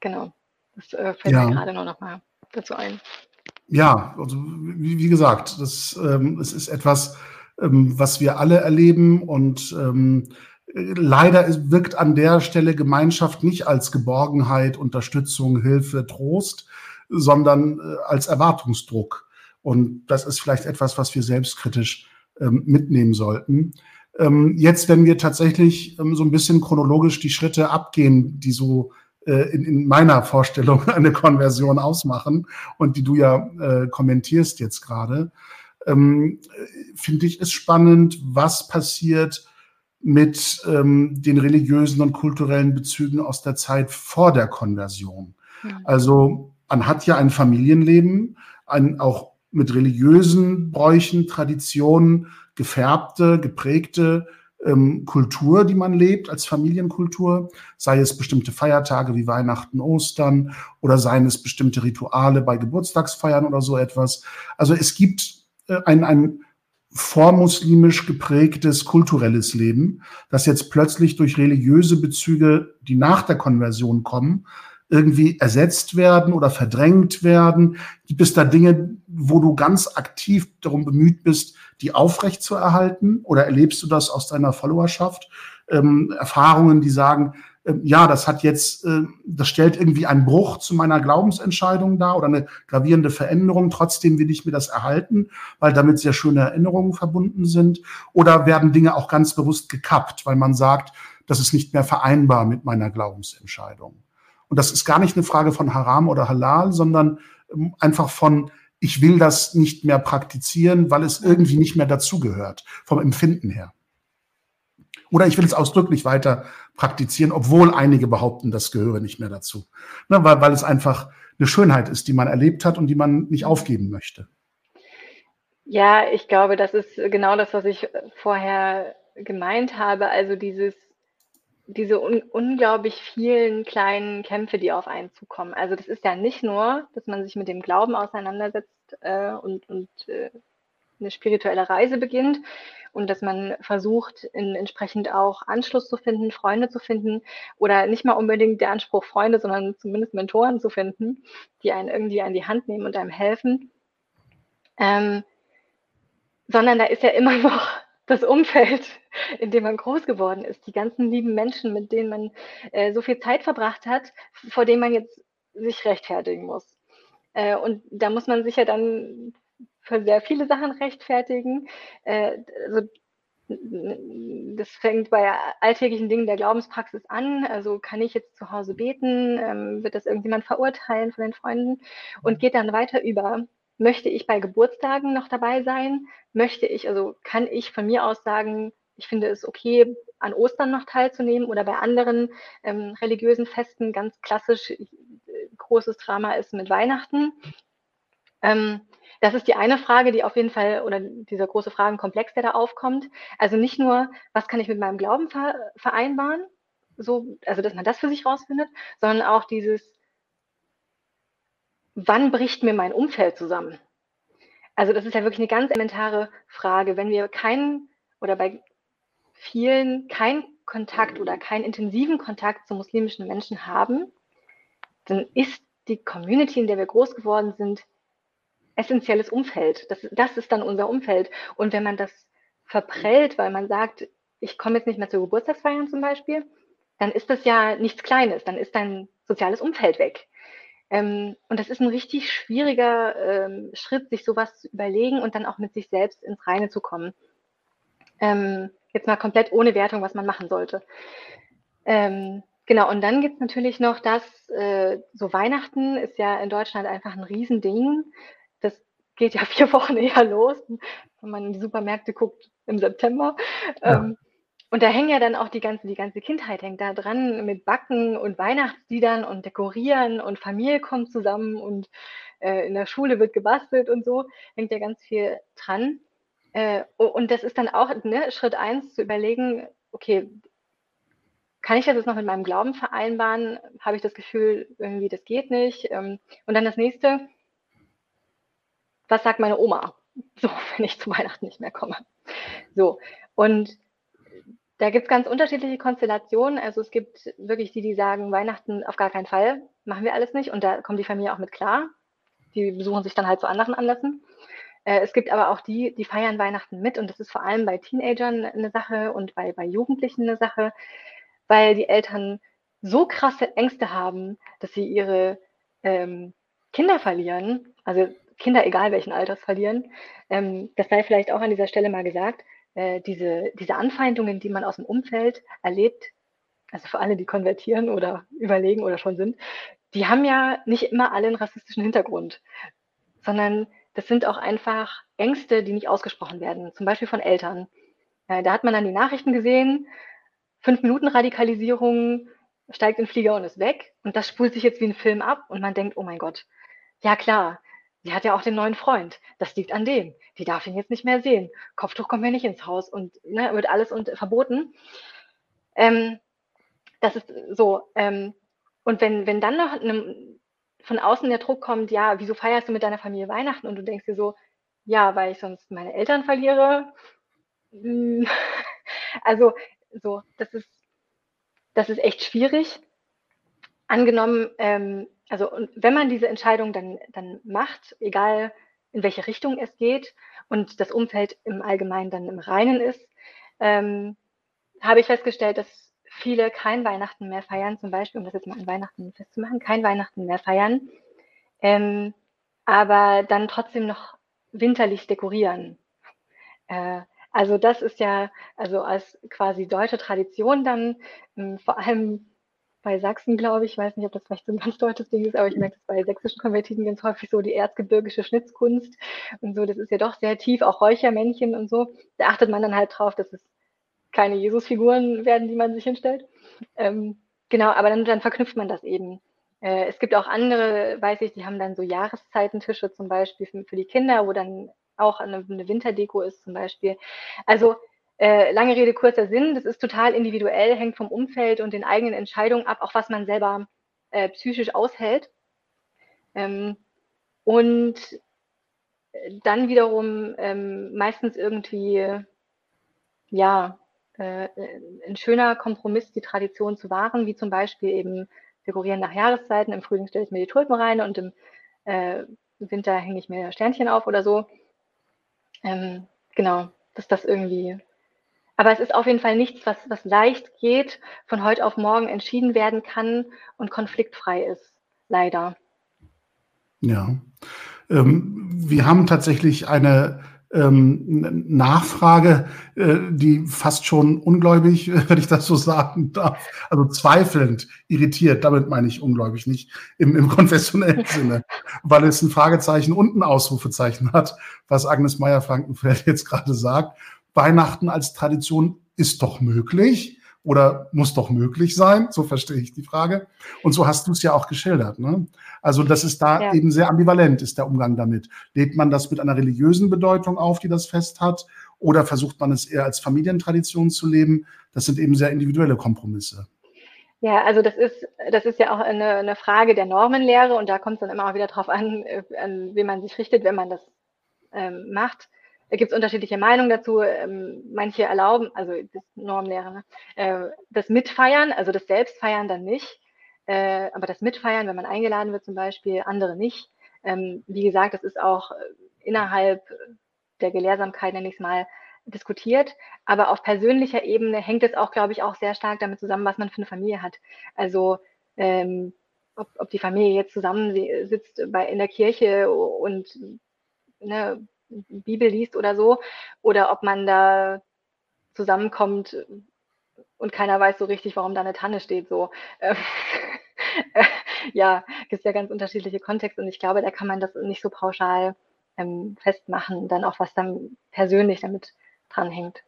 Speaker 2: Genau. Das äh, fällt ja. mir gerade noch mal dazu ein.
Speaker 1: Ja, also wie, wie gesagt, das ähm, es ist etwas, ähm, was wir alle erleben und ähm, leider wirkt an der Stelle Gemeinschaft nicht als Geborgenheit, Unterstützung, Hilfe, Trost, sondern äh, als Erwartungsdruck. Und das ist vielleicht etwas, was wir selbstkritisch ähm, mitnehmen sollten. Ähm, jetzt, wenn wir tatsächlich ähm, so ein bisschen chronologisch die Schritte abgehen, die so äh, in, in, meiner Vorstellung eine Konversion ausmachen und die du ja äh, kommentierst jetzt gerade, ähm, finde ich es spannend, was passiert mit ähm, den religiösen und kulturellen Bezügen aus der Zeit vor der Konversion. Ja. Also man hat ja ein Familienleben, ein auch mit religiösen Bräuchen, Traditionen gefärbte, geprägte ähm, Kultur, die man lebt als Familienkultur, sei es bestimmte Feiertage wie Weihnachten, Ostern oder seien es bestimmte Rituale bei Geburtstagsfeiern oder so etwas. Also es gibt äh, ein, ein vormuslimisch geprägtes kulturelles Leben, das jetzt plötzlich durch religiöse Bezüge, die nach der Konversion kommen, irgendwie ersetzt werden oder verdrängt werden? Gibt es da Dinge, wo du ganz aktiv darum bemüht bist, die aufrecht zu erhalten? Oder erlebst du das aus deiner Followerschaft? Ähm, Erfahrungen, die sagen, äh, ja, das hat jetzt, äh, das stellt irgendwie einen Bruch zu meiner Glaubensentscheidung dar oder eine gravierende Veränderung. Trotzdem will ich mir das erhalten, weil damit sehr schöne Erinnerungen verbunden sind. Oder werden Dinge auch ganz bewusst gekappt, weil man sagt, das ist nicht mehr vereinbar mit meiner Glaubensentscheidung. Und das ist gar nicht eine Frage von Haram oder Halal, sondern ähm, einfach von, ich will das nicht mehr praktizieren, weil es irgendwie nicht mehr dazugehört, vom Empfinden her. Oder ich will es ausdrücklich weiter praktizieren, obwohl einige behaupten, das gehöre nicht mehr dazu. Ne, weil, weil es einfach eine Schönheit ist, die man erlebt hat und die man nicht aufgeben möchte.
Speaker 2: Ja, ich glaube, das ist genau das, was ich vorher gemeint habe. Also dieses diese un unglaublich vielen kleinen Kämpfe, die auf einen zukommen. Also das ist ja nicht nur, dass man sich mit dem Glauben auseinandersetzt äh, und, und äh, eine spirituelle Reise beginnt und dass man versucht, in, entsprechend auch Anschluss zu finden, Freunde zu finden oder nicht mal unbedingt der Anspruch Freunde, sondern zumindest Mentoren zu finden, die einen irgendwie an die Hand nehmen und einem helfen. Ähm, sondern da ist ja immer noch das Umfeld, in dem man groß geworden ist, die ganzen lieben Menschen, mit denen man äh, so viel Zeit verbracht hat, vor denen man jetzt sich rechtfertigen muss. Äh, und da muss man sich ja dann für sehr viele Sachen rechtfertigen. Äh, also das fängt bei alltäglichen Dingen der Glaubenspraxis an. Also kann ich jetzt zu Hause beten? Ähm, wird das irgendjemand verurteilen von den Freunden? Und geht dann weiter über möchte ich bei Geburtstagen noch dabei sein? Möchte ich, also kann ich von mir aus sagen, ich finde es okay, an Ostern noch teilzunehmen oder bei anderen ähm, religiösen Festen ganz klassisch äh, großes Drama ist mit Weihnachten. Ähm, das ist die eine Frage, die auf jeden Fall, oder dieser große Fragenkomplex, der da aufkommt. Also nicht nur, was kann ich mit meinem Glauben vereinbaren, so, also dass man das für sich rausfindet, sondern auch dieses, wann bricht mir mein Umfeld zusammen? Also das ist ja wirklich eine ganz elementare Frage. Wenn wir keinen oder bei vielen keinen Kontakt oder keinen intensiven Kontakt zu muslimischen Menschen haben, dann ist die Community, in der wir groß geworden sind, essentielles Umfeld. Das, das ist dann unser Umfeld. Und wenn man das verprellt, weil man sagt, ich komme jetzt nicht mehr zu Geburtstagsfeiern zum Beispiel, dann ist das ja nichts Kleines, dann ist dein soziales Umfeld weg. Ähm, und das ist ein richtig schwieriger ähm, Schritt, sich sowas zu überlegen und dann auch mit sich selbst ins Reine zu kommen. Ähm, jetzt mal komplett ohne Wertung, was man machen sollte. Ähm, genau, und dann gibt es natürlich noch das, äh, so Weihnachten ist ja in Deutschland einfach ein Riesending. Das geht ja vier Wochen eher los, wenn man in die Supermärkte guckt im September. Ja. Und da hängen ja dann auch die ganze, die ganze Kindheit hängt da dran mit Backen und Weihnachtsliedern und Dekorieren und Familie kommt zusammen und äh, in der Schule wird gebastelt und so, hängt ja ganz viel dran. Äh, und das ist dann auch ne, Schritt eins zu überlegen, okay, kann ich das jetzt noch mit meinem Glauben vereinbaren? Habe ich das Gefühl, irgendwie, das geht nicht? Ähm, und dann das nächste, was sagt meine Oma? So, wenn ich zu Weihnachten nicht mehr komme. So, und da gibt es ganz unterschiedliche Konstellationen. Also es gibt wirklich die, die sagen, Weihnachten auf gar keinen Fall, machen wir alles nicht. Und da kommt die Familie auch mit klar. die besuchen sich dann halt zu anderen Anlässen. Äh, es gibt aber auch die, die feiern Weihnachten mit und das ist vor allem bei Teenagern eine Sache und bei, bei Jugendlichen eine Sache, weil die Eltern so krasse Ängste haben, dass sie ihre ähm, Kinder verlieren, also Kinder egal welchen Alters verlieren. Ähm, das sei vielleicht auch an dieser Stelle mal gesagt, äh, diese, diese Anfeindungen, die man aus dem Umfeld erlebt, also für alle, die konvertieren oder überlegen oder schon sind, die haben ja nicht immer alle einen rassistischen Hintergrund, sondern das sind auch einfach Ängste, die nicht ausgesprochen werden, zum Beispiel von Eltern. Da hat man dann die Nachrichten gesehen, fünf Minuten Radikalisierung, steigt in den Flieger und ist weg. Und das spult sich jetzt wie ein Film ab und man denkt, oh mein Gott, ja klar, sie hat ja auch den neuen Freund. Das liegt an dem. Die darf ihn jetzt nicht mehr sehen. Kopftuch kommt mir nicht ins Haus und ne, wird alles und, verboten. Ähm, das ist so. Ähm, und wenn, wenn dann noch eine, von außen der Druck kommt, ja, wieso feierst du mit deiner Familie Weihnachten? Und du denkst dir so, ja, weil ich sonst meine Eltern verliere. Hm, also, so, das ist, das ist echt schwierig. Angenommen, ähm, also wenn man diese Entscheidung dann, dann macht, egal in welche Richtung es geht und das Umfeld im Allgemeinen dann im Reinen ist, ähm, habe ich festgestellt, dass viele kein Weihnachten mehr feiern, zum Beispiel, um das jetzt mal an Weihnachten festzumachen, kein Weihnachten mehr feiern, ähm, aber dann trotzdem noch winterlich dekorieren. Äh, also das ist ja, also als quasi deutsche Tradition dann, ähm, vor allem bei Sachsen, glaube ich, ich weiß nicht, ob das vielleicht so ein ganz deutsches Ding ist, aber ich merke das bei sächsischen Konvertiten ganz häufig so, die erzgebirgische Schnitzkunst und so, das ist ja doch sehr tief, auch Räuchermännchen und so. Da achtet man dann halt drauf, dass es keine Jesusfiguren werden, die man sich hinstellt. Ähm, genau, aber dann, dann verknüpft man das eben. Äh, es gibt auch andere, weiß ich, die haben dann so Jahreszeitentische zum Beispiel für, für die Kinder, wo dann auch eine, eine Winterdeko ist zum Beispiel. Also äh, lange Rede, kurzer Sinn, das ist total individuell, hängt vom Umfeld und den eigenen Entscheidungen ab, auch was man selber äh, psychisch aushält. Ähm, und dann wiederum ähm, meistens irgendwie, ja, äh, ein schöner Kompromiss, die Tradition zu wahren, wie zum Beispiel eben dekorieren nach Jahreszeiten. Im Frühling stelle ich mir die Tulpen rein und im äh, Winter hänge ich mir Sternchen auf oder so. Ähm, genau, dass das irgendwie aber es ist auf jeden Fall nichts, was, was leicht geht, von heute auf morgen entschieden werden kann und konfliktfrei ist. Leider.
Speaker 1: Ja. Ähm, wir haben tatsächlich eine ähm, Nachfrage, äh, die fast schon ungläubig, wenn ich das so sagen darf, also zweifelnd, irritiert, damit meine ich ungläubig, nicht im, im konfessionellen Sinne, weil es ein Fragezeichen und ein Ausrufezeichen hat, was Agnes Meyer-Frankenfeld jetzt gerade sagt. Weihnachten als Tradition ist doch möglich oder muss doch möglich sein. So verstehe ich die Frage. Und so hast du es ja auch geschildert. Ne? Also das ist da ja. eben sehr ambivalent, ist der Umgang damit. Lädt man das mit einer religiösen Bedeutung auf, die das Fest hat, oder versucht man es eher als Familientradition zu leben? Das sind eben sehr individuelle Kompromisse.
Speaker 2: Ja, also das ist, das ist ja auch eine, eine Frage der Normenlehre und da kommt es dann immer auch wieder darauf an, äh, an wen man sich richtet, wenn man das ähm, macht. Da gibt es unterschiedliche Meinungen dazu. Ähm, manche erlauben, also das Normlehre, ne? äh, das Mitfeiern, also das Selbstfeiern dann nicht, äh, aber das Mitfeiern, wenn man eingeladen wird zum Beispiel, andere nicht. Ähm, wie gesagt, das ist auch äh, innerhalb der Gelehrsamkeit, nenne ich es mal, diskutiert. Aber auf persönlicher Ebene hängt es auch, glaube ich, auch sehr stark damit zusammen, was man für eine Familie hat. Also ähm, ob, ob die Familie jetzt zusammensitzt bei, in der Kirche und ne, Bibel liest oder so, oder ob man da zusammenkommt und keiner weiß so richtig, warum da eine Tanne steht. So, ähm, ja, gibt ja ganz unterschiedliche Kontexte und ich glaube, da kann man das nicht so pauschal ähm, festmachen, dann auch was dann persönlich damit dranhängt.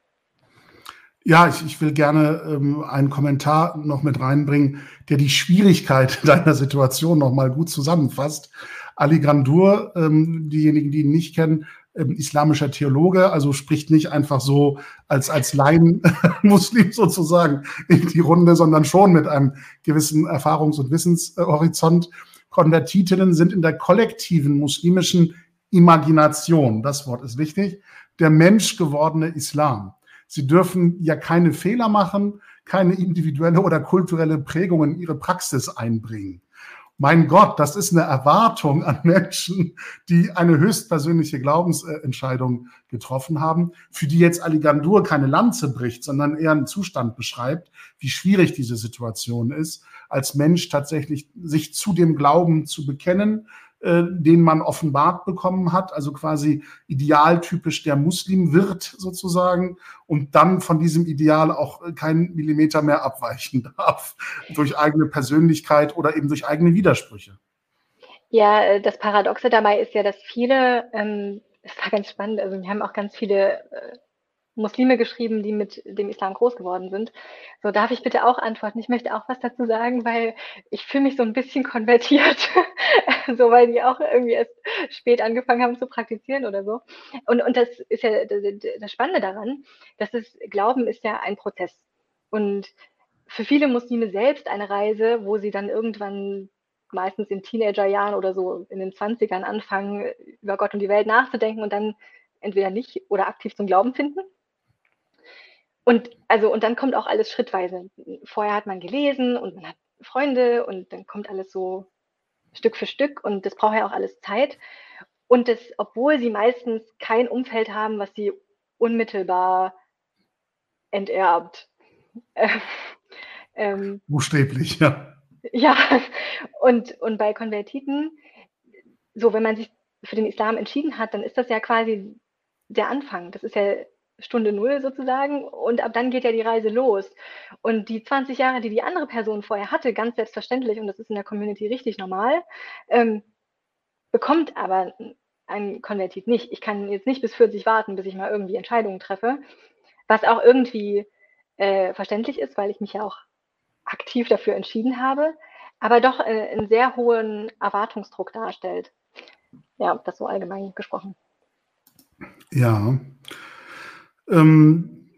Speaker 1: Ja, ich, ich will gerne ähm, einen Kommentar noch mit reinbringen, der die Schwierigkeit deiner Situation nochmal gut zusammenfasst. Ali Grandur, ähm, diejenigen, die ihn nicht kennen, ähm, islamischer Theologe, also spricht nicht einfach so als, als Laien-Muslim sozusagen in die Runde, sondern schon mit einem gewissen Erfahrungs- und Wissenshorizont. Konvertitinnen sind in der kollektiven muslimischen Imagination, das Wort ist wichtig, der menschgewordene Islam. Sie dürfen ja keine Fehler machen, keine individuelle oder kulturelle Prägung in ihre Praxis einbringen. Mein Gott, das ist eine Erwartung an Menschen, die eine höchstpersönliche Glaubensentscheidung getroffen haben, für die jetzt Aligandur keine Lanze bricht, sondern eher einen Zustand beschreibt, wie schwierig diese Situation ist, als Mensch tatsächlich sich zu dem Glauben zu bekennen, äh, den man offenbart bekommen hat, also quasi idealtypisch der Muslim wird sozusagen und dann von diesem Ideal auch keinen Millimeter mehr abweichen darf durch eigene Persönlichkeit oder eben durch eigene Widersprüche.
Speaker 2: Ja, äh, das Paradoxe dabei ist ja, dass viele, ähm, das war ganz spannend, also wir haben auch ganz viele äh, Muslime geschrieben, die mit dem Islam groß geworden sind. So, darf ich bitte auch antworten? Ich möchte auch was dazu sagen, weil ich fühle mich so ein bisschen konvertiert, so weil die auch irgendwie erst spät angefangen haben zu praktizieren oder so. Und, und das ist ja das Spannende daran, dass es Glauben ist ja ein Prozess. Und für viele Muslime selbst eine Reise, wo sie dann irgendwann meistens in Teenagerjahren oder so in den 20ern anfangen, über Gott und die Welt nachzudenken und dann entweder nicht oder aktiv zum Glauben finden und also, und dann kommt auch alles schrittweise. Vorher hat man gelesen und man hat Freunde und dann kommt alles so Stück für Stück und das braucht ja auch alles Zeit. Und das, obwohl sie meistens kein Umfeld haben, was sie unmittelbar enterbt.
Speaker 1: ähm, Buchstäblich, ja.
Speaker 2: Ja, und, und bei Konvertiten, so wenn man sich für den Islam entschieden hat, dann ist das ja quasi der Anfang. Das ist ja Stunde Null sozusagen und ab dann geht ja die Reise los. Und die 20 Jahre, die die andere Person vorher hatte, ganz selbstverständlich, und das ist in der Community richtig normal, ähm, bekommt aber ein Konvertit nicht. Ich kann jetzt nicht bis 40 warten, bis ich mal irgendwie Entscheidungen treffe, was auch irgendwie äh, verständlich ist, weil ich mich ja auch aktiv dafür entschieden habe, aber doch äh, einen sehr hohen Erwartungsdruck darstellt. Ja, das so allgemein gesprochen.
Speaker 1: Ja, ähm,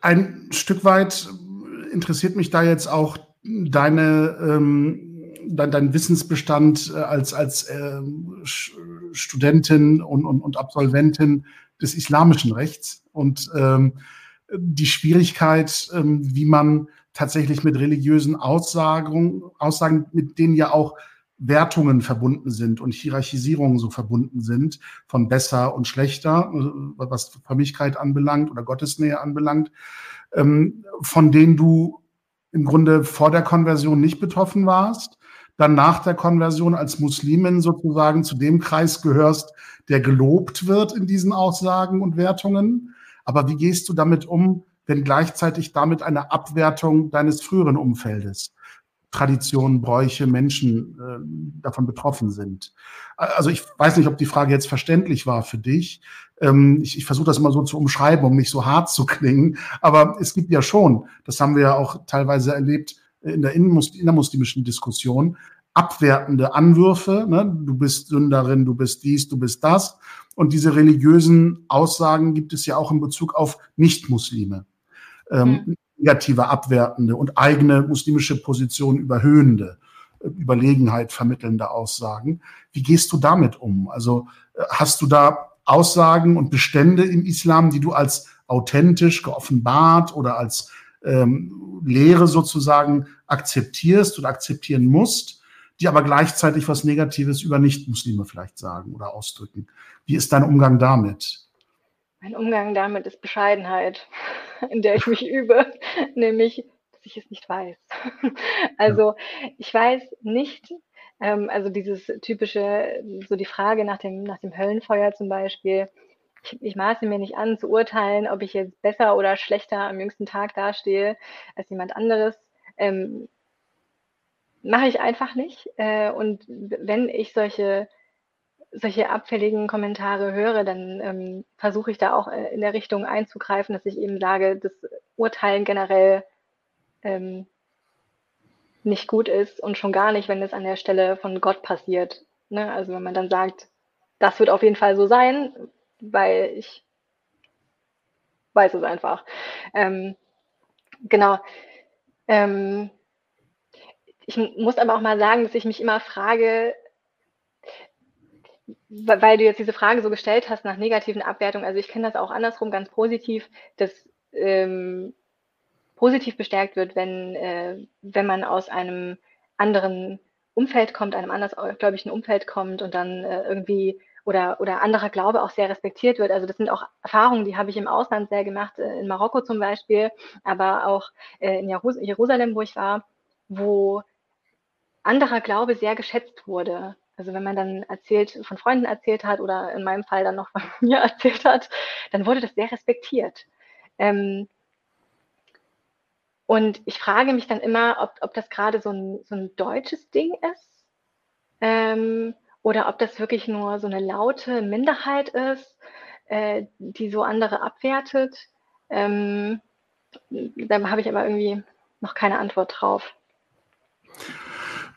Speaker 1: ein Stück weit interessiert mich da jetzt auch deine, ähm, dein, dein, Wissensbestand äh, als, als äh, Studentin und, und, und, Absolventin des islamischen Rechts und ähm, die Schwierigkeit, ähm, wie man tatsächlich mit religiösen Aussagen, Aussagen, mit denen ja auch Wertungen verbunden sind und Hierarchisierungen so verbunden sind von besser und schlechter, äh, was Frömmigkeit anbelangt oder Gottesnähe anbelangt, ähm, von denen du im Grunde vor der Konversion nicht betroffen warst, dann nach der Konversion als Muslimin sozusagen zu dem Kreis gehörst, der gelobt wird in diesen Aussagen und Wertungen. Aber wie gehst du damit um, wenn gleichzeitig damit eine Abwertung deines früheren Umfeldes Traditionen, Bräuche, Menschen äh, davon betroffen sind. Also ich weiß nicht, ob die Frage jetzt verständlich war für dich. Ähm, ich ich versuche das immer so zu umschreiben, um nicht so hart zu klingen. Aber es gibt ja schon, das haben wir ja auch teilweise erlebt in der innermuslimischen Diskussion, abwertende Anwürfe. Ne? Du bist Sünderin, du bist dies, du bist das. Und diese religiösen Aussagen gibt es ja auch in Bezug auf Nichtmuslime. Ähm, mhm negative, abwertende und eigene muslimische Position überhöhende, äh, Überlegenheit vermittelnde Aussagen. Wie gehst du damit um? Also äh, hast du da Aussagen und Bestände im Islam, die du als authentisch geoffenbart oder als ähm, Lehre sozusagen akzeptierst oder akzeptieren musst, die aber gleichzeitig was Negatives über Nichtmuslime vielleicht sagen oder ausdrücken. Wie ist dein Umgang damit?
Speaker 2: Mein Umgang damit ist Bescheidenheit, in der ich mich übe, nämlich, dass ich es nicht weiß. Also ich weiß nicht, ähm, also dieses typische, so die Frage nach dem, nach dem Höllenfeuer zum Beispiel, ich, ich, maße mir nicht an zu urteilen, ob ich jetzt besser oder schlechter am jüngsten Tag dastehe als jemand anderes. Ähm, mache ich einfach nicht. Äh, und wenn ich solche solche abfälligen Kommentare höre, dann ähm, versuche ich da auch äh, in der Richtung einzugreifen, dass ich eben sage, das Urteilen generell ähm, nicht gut ist und schon gar nicht, wenn es an der Stelle von Gott passiert. Ne? Also wenn man dann sagt, das wird auf jeden Fall so sein, weil ich weiß es einfach. Ähm, genau. Ähm, ich muss aber auch mal sagen, dass ich mich immer frage, weil du jetzt diese Frage so gestellt hast nach negativen Abwertungen, also ich kenne das auch andersrum ganz positiv, dass ähm, positiv bestärkt wird, wenn, äh, wenn man aus einem anderen Umfeld kommt, einem andersgläubigen Umfeld kommt und dann äh, irgendwie oder, oder anderer Glaube auch sehr respektiert wird. Also das sind auch Erfahrungen, die habe ich im Ausland sehr gemacht, äh, in Marokko zum Beispiel, aber auch äh, in Jerusalem, wo ich war, wo anderer Glaube sehr geschätzt wurde. Also wenn man dann erzählt, von Freunden erzählt hat oder in meinem Fall dann noch von mir erzählt hat, dann wurde das sehr respektiert. Ähm, und ich frage mich dann immer, ob, ob das gerade so ein, so ein deutsches Ding ist ähm, oder ob das wirklich nur so eine laute Minderheit ist, äh, die so andere abwertet. Ähm, da habe ich aber irgendwie noch keine Antwort drauf.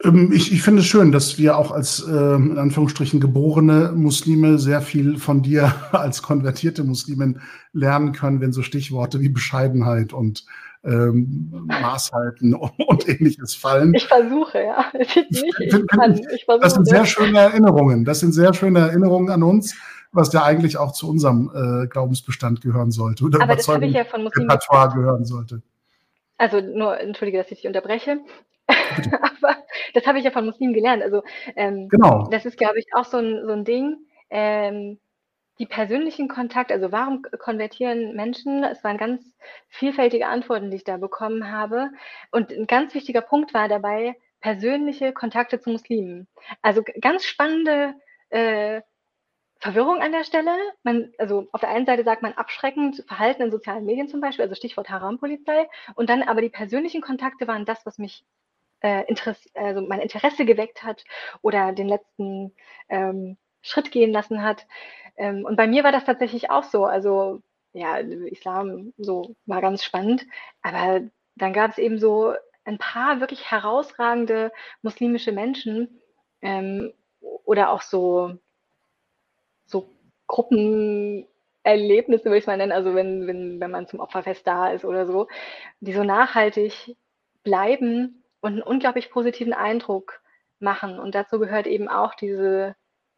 Speaker 1: Ähm, ich, ich finde es schön, dass wir auch als äh, in Anführungsstrichen geborene Muslime sehr viel von dir als konvertierte Muslimin lernen können, wenn so Stichworte wie Bescheidenheit und ähm, Maß halten und ähnliches fallen.
Speaker 2: Ich versuche, ja. Ich,
Speaker 1: ich kann, ich versuche. Das sind sehr schöne Erinnerungen. Das sind sehr schöne Erinnerungen an uns, was ja eigentlich auch zu unserem äh, Glaubensbestand gehören sollte.
Speaker 2: Oder Aber das habe ich ja von Muslimen
Speaker 1: gehören sollte.
Speaker 2: Also nur, entschuldige, dass ich dich unterbreche. Aber das habe ich ja von Muslimen gelernt. Also ähm, genau. das ist, glaube ich, auch so ein, so ein Ding. Ähm, die persönlichen Kontakte, also warum konvertieren Menschen? Es waren ganz vielfältige Antworten, die ich da bekommen habe. Und ein ganz wichtiger Punkt war dabei persönliche Kontakte zu Muslimen. Also ganz spannende äh, Verwirrung an der Stelle. Man, also auf der einen Seite sagt man abschreckend Verhalten in sozialen Medien zum Beispiel, also Stichwort Harampolizei. Und dann aber die persönlichen Kontakte waren das, was mich äh, Interesse, also mein Interesse geweckt hat oder den letzten ähm, Schritt gehen lassen hat. Ähm, und bei mir war das tatsächlich auch so. Also ja, Islam so war ganz spannend, aber dann gab es eben so ein paar wirklich herausragende muslimische Menschen ähm, oder auch so, so Gruppenerlebnisse, würde ich es mal nennen, also wenn, wenn, wenn man zum Opferfest da ist oder so, die so nachhaltig bleiben und einen unglaublich positiven Eindruck machen. Und dazu gehört eben auch diese,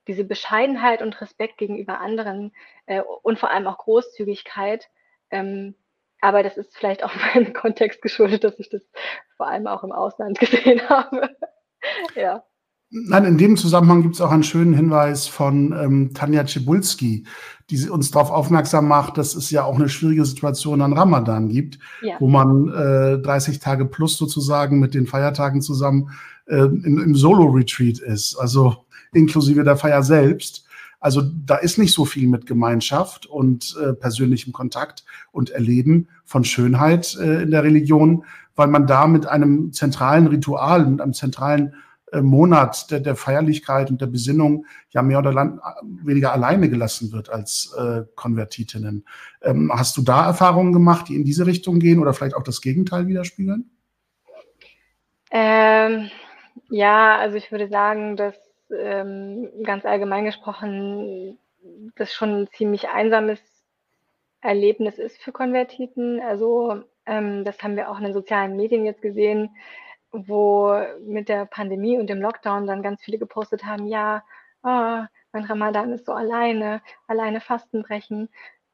Speaker 2: diese Bescheidenheit und Respekt gegenüber anderen äh, und vor allem auch Großzügigkeit. Ähm, aber das ist vielleicht auch meinem Kontext geschuldet, dass ich das vor allem auch im Ausland gesehen habe. ja.
Speaker 1: Nein, in dem Zusammenhang gibt es auch einen schönen Hinweis von ähm, Tanja Cebulski, die uns darauf aufmerksam macht, dass es ja auch eine schwierige Situation an Ramadan gibt, ja. wo man äh, 30 Tage plus sozusagen mit den Feiertagen zusammen äh, im, im Solo-Retreat ist, also inklusive der Feier selbst. Also da ist nicht so viel mit Gemeinschaft und äh, persönlichem Kontakt und Erleben von Schönheit äh, in der Religion, weil man da mit einem zentralen Ritual, mit einem zentralen Monat der, der Feierlichkeit und der Besinnung ja mehr oder weniger alleine gelassen wird als äh, Konvertitinnen. Ähm, hast du da Erfahrungen gemacht, die in diese Richtung gehen oder vielleicht auch das Gegenteil widerspiegeln?
Speaker 2: Ähm, ja, also ich würde sagen, dass ähm, ganz allgemein gesprochen das schon ein ziemlich einsames Erlebnis ist für Konvertiten. Also ähm, das haben wir auch in den sozialen Medien jetzt gesehen wo mit der Pandemie und dem Lockdown dann ganz viele gepostet haben, ja, oh, mein Ramadan ist so alleine, alleine Fasten brechen.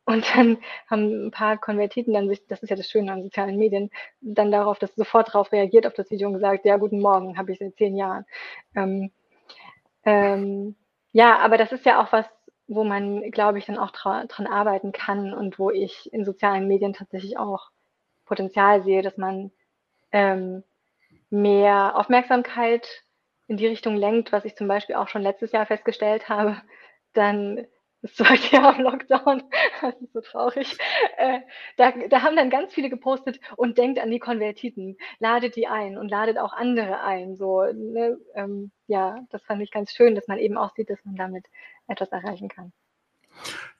Speaker 2: Und dann haben ein paar Konvertiten dann sich, das ist ja das Schöne an sozialen Medien, dann darauf, dass sofort darauf reagiert auf das Video und gesagt, ja, guten Morgen, habe ich seit zehn Jahren. Ähm, ähm, ja, aber das ist ja auch was, wo man, glaube ich, dann auch dran arbeiten kann und wo ich in sozialen Medien tatsächlich auch Potenzial sehe, dass man ähm, mehr Aufmerksamkeit in die Richtung lenkt, was ich zum Beispiel auch schon letztes Jahr festgestellt habe, dann das zweite Jahr im Lockdown, das ist so traurig, äh, da, da haben dann ganz viele gepostet und denkt an die Konvertiten, ladet die ein und ladet auch andere ein. So, ne? ähm, ja, das fand ich ganz schön, dass man eben auch sieht, dass man damit etwas erreichen kann.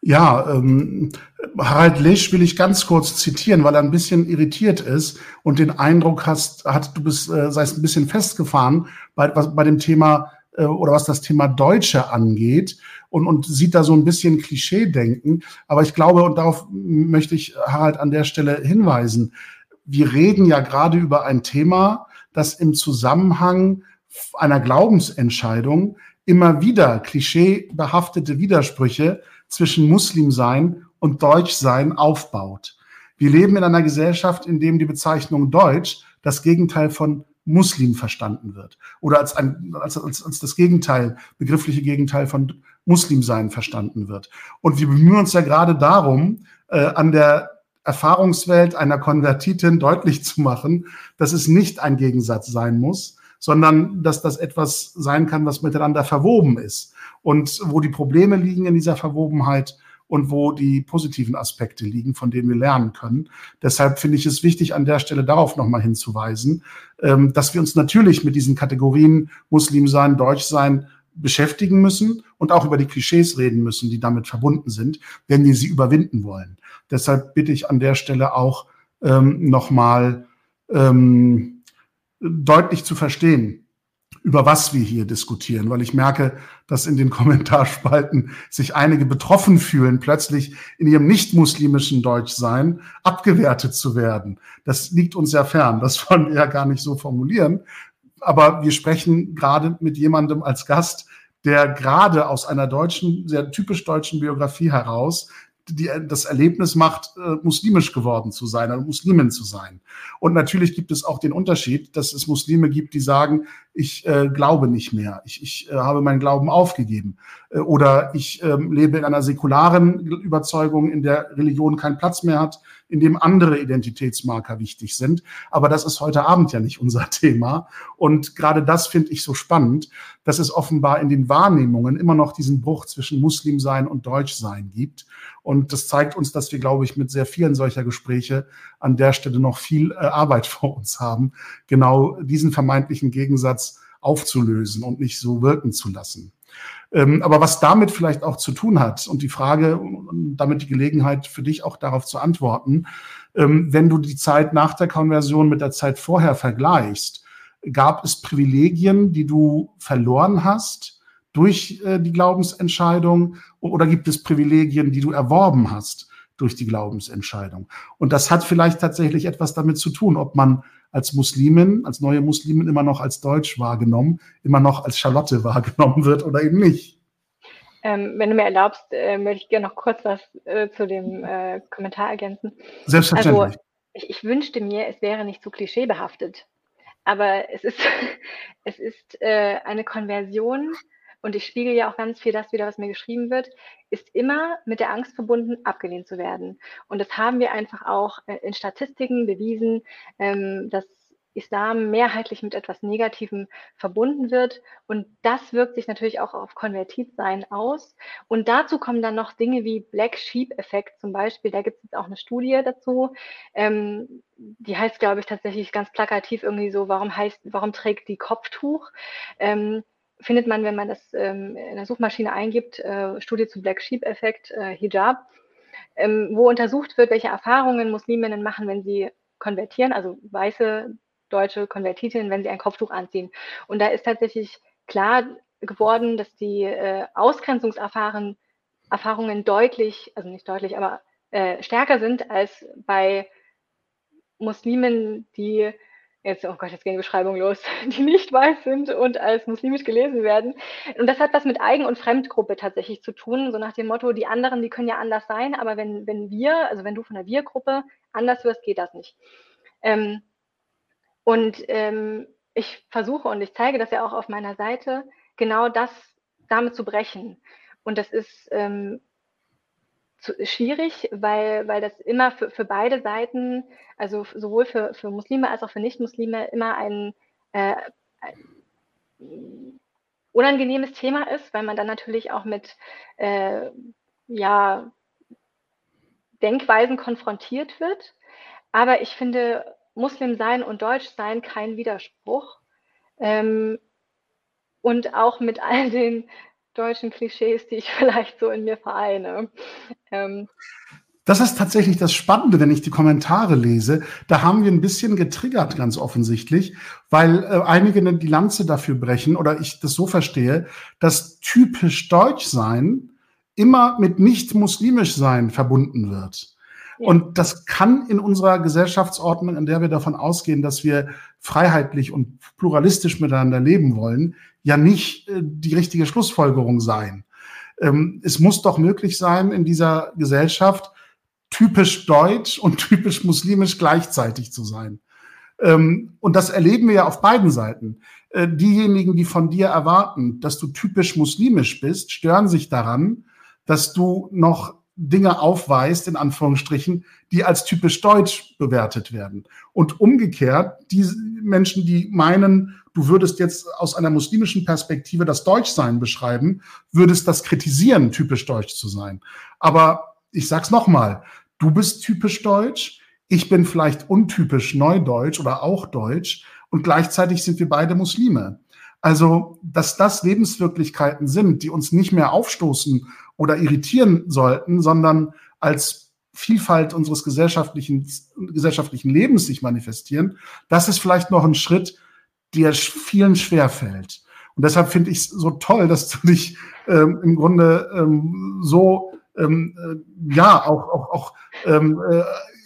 Speaker 1: Ja, ähm, Harald Lesch will ich ganz kurz zitieren, weil er ein bisschen irritiert ist und den Eindruck hast, hat, du bist, äh, seist ein bisschen festgefahren bei, was, bei dem Thema äh, oder was das Thema Deutsche angeht und, und sieht da so ein bisschen Klischee-Denken. Aber ich glaube, und darauf möchte ich Harald an der Stelle hinweisen, wir reden ja gerade über ein Thema, das im Zusammenhang einer Glaubensentscheidung immer wieder klischeebehaftete Widersprüche zwischen Muslimsein und Deutschsein aufbaut. Wir leben in einer Gesellschaft, in dem die Bezeichnung Deutsch das Gegenteil von Muslim verstanden wird oder als, ein, als, als, als das Gegenteil, begriffliche Gegenteil von Muslimsein verstanden wird. Und wir bemühen uns ja gerade darum, äh, an der Erfahrungswelt einer Konvertitin deutlich zu machen, dass es nicht ein Gegensatz sein muss, sondern dass das etwas sein kann, was miteinander verwoben ist. Und wo die Probleme liegen in dieser Verwobenheit, und wo die positiven Aspekte liegen, von denen wir lernen können. Deshalb finde ich es wichtig, an der Stelle darauf nochmal hinzuweisen, ähm, dass wir uns natürlich mit diesen Kategorien Muslim sein, Deutsch sein beschäftigen müssen und auch über die Klischees reden müssen, die damit verbunden sind, wenn wir sie überwinden wollen. Deshalb bitte ich an der Stelle auch ähm, nochmal ähm, deutlich zu verstehen, über was wir hier diskutieren, weil ich merke, dass in den Kommentarspalten sich einige betroffen fühlen, plötzlich in ihrem nicht-muslimischen Deutschsein abgewertet zu werden. Das liegt uns ja fern. Das wollen wir ja gar nicht so formulieren. Aber wir sprechen gerade mit jemandem als Gast, der gerade aus einer deutschen, sehr typisch deutschen Biografie heraus die, das Erlebnis macht, äh, muslimisch geworden zu sein, oder Muslimin zu sein. Und natürlich gibt es auch den Unterschied, dass es Muslime gibt, die sagen, ich äh, glaube nicht mehr, ich, ich äh, habe meinen Glauben aufgegeben. Äh, oder ich äh, lebe in einer säkularen Überzeugung, in der Religion keinen Platz mehr hat, in dem andere Identitätsmarker wichtig sind. Aber das ist heute Abend ja nicht unser Thema. Und gerade das finde ich so spannend, dass es offenbar in den Wahrnehmungen immer noch diesen Bruch zwischen Muslimsein und Deutschsein gibt. Und das zeigt uns, dass wir, glaube ich, mit sehr vielen solcher Gespräche an der Stelle noch viel äh, Arbeit vor uns haben, genau diesen vermeintlichen Gegensatz aufzulösen und nicht so wirken zu lassen. Ähm, aber was damit vielleicht auch zu tun hat und die Frage, und damit die Gelegenheit für dich auch darauf zu antworten, ähm, wenn du die Zeit nach der Konversion mit der Zeit vorher vergleichst, gab es Privilegien, die du verloren hast? durch äh, die Glaubensentscheidung oder gibt es Privilegien, die du erworben hast durch die Glaubensentscheidung? Und das hat vielleicht tatsächlich etwas damit zu tun, ob man als Muslimin, als neue Muslimin immer noch als Deutsch wahrgenommen, immer noch als Charlotte wahrgenommen wird oder eben nicht.
Speaker 2: Ähm, wenn du mir erlaubst, äh, möchte ich gerne noch kurz was äh, zu dem äh, Kommentar ergänzen.
Speaker 1: Selbstverständlich.
Speaker 2: Also, ich, ich, wünschte mir, es wäre nicht so klischeebehaftet. Aber es ist, es ist äh, eine Konversion und ich spiegel ja auch ganz viel das wieder, was mir geschrieben wird, ist immer mit der Angst verbunden, abgelehnt zu werden. Und das haben wir einfach auch äh, in Statistiken bewiesen, ähm, dass Islam mehrheitlich mit etwas Negativem verbunden wird. Und das wirkt sich natürlich auch auf Konvertitsein aus. Und dazu kommen dann noch Dinge wie Black Sheep-Effekt zum Beispiel. Da gibt es jetzt auch eine Studie dazu. Ähm, die heißt, glaube ich, tatsächlich ganz plakativ irgendwie so, warum heißt, warum trägt die Kopftuch? Ähm, findet man, wenn man das ähm, in der Suchmaschine eingibt, äh, Studie zu Black Sheep-Effekt, äh, Hijab, ähm, wo untersucht wird, welche Erfahrungen Musliminnen machen, wenn sie konvertieren, also weiße deutsche Konvertitinnen, wenn sie ein Kopftuch anziehen. Und da ist tatsächlich klar geworden, dass die äh, Ausgrenzungserfahrungen Erfahrungen deutlich, also nicht deutlich, aber äh, stärker sind als bei Muslimen, die jetzt, oh Gott, jetzt gehen die Beschreibungen los, die nicht weiß sind und als muslimisch gelesen werden. Und das hat was mit Eigen- und Fremdgruppe tatsächlich zu tun, so nach dem Motto, die anderen, die können ja anders sein, aber wenn, wenn wir, also wenn du von der Wir-Gruppe anders wirst, geht das nicht. Ähm, und ähm, ich versuche und ich zeige das ja auch auf meiner Seite, genau das damit zu brechen. Und das ist ähm, zu, schwierig, weil, weil das immer für, für beide Seiten, also sowohl für, für Muslime als auch für Nicht-Muslime, immer ein, äh, ein unangenehmes Thema ist, weil man dann natürlich auch mit äh, ja, Denkweisen konfrontiert wird. Aber ich finde Muslim sein und Deutsch sein kein Widerspruch. Ähm, und auch mit all den deutschen Klischees, die ich vielleicht so in mir vereine. Ähm,
Speaker 1: das ist tatsächlich das Spannende, wenn ich die Kommentare lese. Da haben wir ein bisschen getriggert, ganz offensichtlich, weil äh, einige die Lanze dafür brechen oder ich das so verstehe, dass typisch Deutsch sein immer mit nicht muslimisch sein verbunden wird. Und das kann in unserer Gesellschaftsordnung, in der wir davon ausgehen, dass wir freiheitlich und pluralistisch miteinander leben wollen, ja nicht äh, die richtige Schlussfolgerung sein. Ähm, es muss doch möglich sein, in dieser Gesellschaft typisch deutsch und typisch muslimisch gleichzeitig zu sein. Ähm, und das erleben wir ja auf beiden Seiten. Äh, diejenigen, die von dir erwarten, dass du typisch muslimisch bist, stören sich daran, dass du noch Dinge aufweist, in Anführungsstrichen, die als typisch deutsch bewertet werden. Und umgekehrt, die Menschen, die meinen, du würdest jetzt aus einer muslimischen Perspektive das Deutschsein beschreiben, würdest das kritisieren, typisch deutsch zu sein. Aber ich sag's nochmal, du bist typisch deutsch, ich bin vielleicht untypisch neudeutsch oder auch deutsch und gleichzeitig sind wir beide Muslime. Also, dass das Lebenswirklichkeiten sind, die uns nicht mehr aufstoßen oder irritieren sollten, sondern als Vielfalt unseres gesellschaftlichen, gesellschaftlichen Lebens sich manifestieren, das ist vielleicht noch ein Schritt, der vielen schwerfällt. Und deshalb finde ich es so toll, dass du dich ähm, im Grunde ähm, so ähm, äh, ja auch auch auch ähm, äh,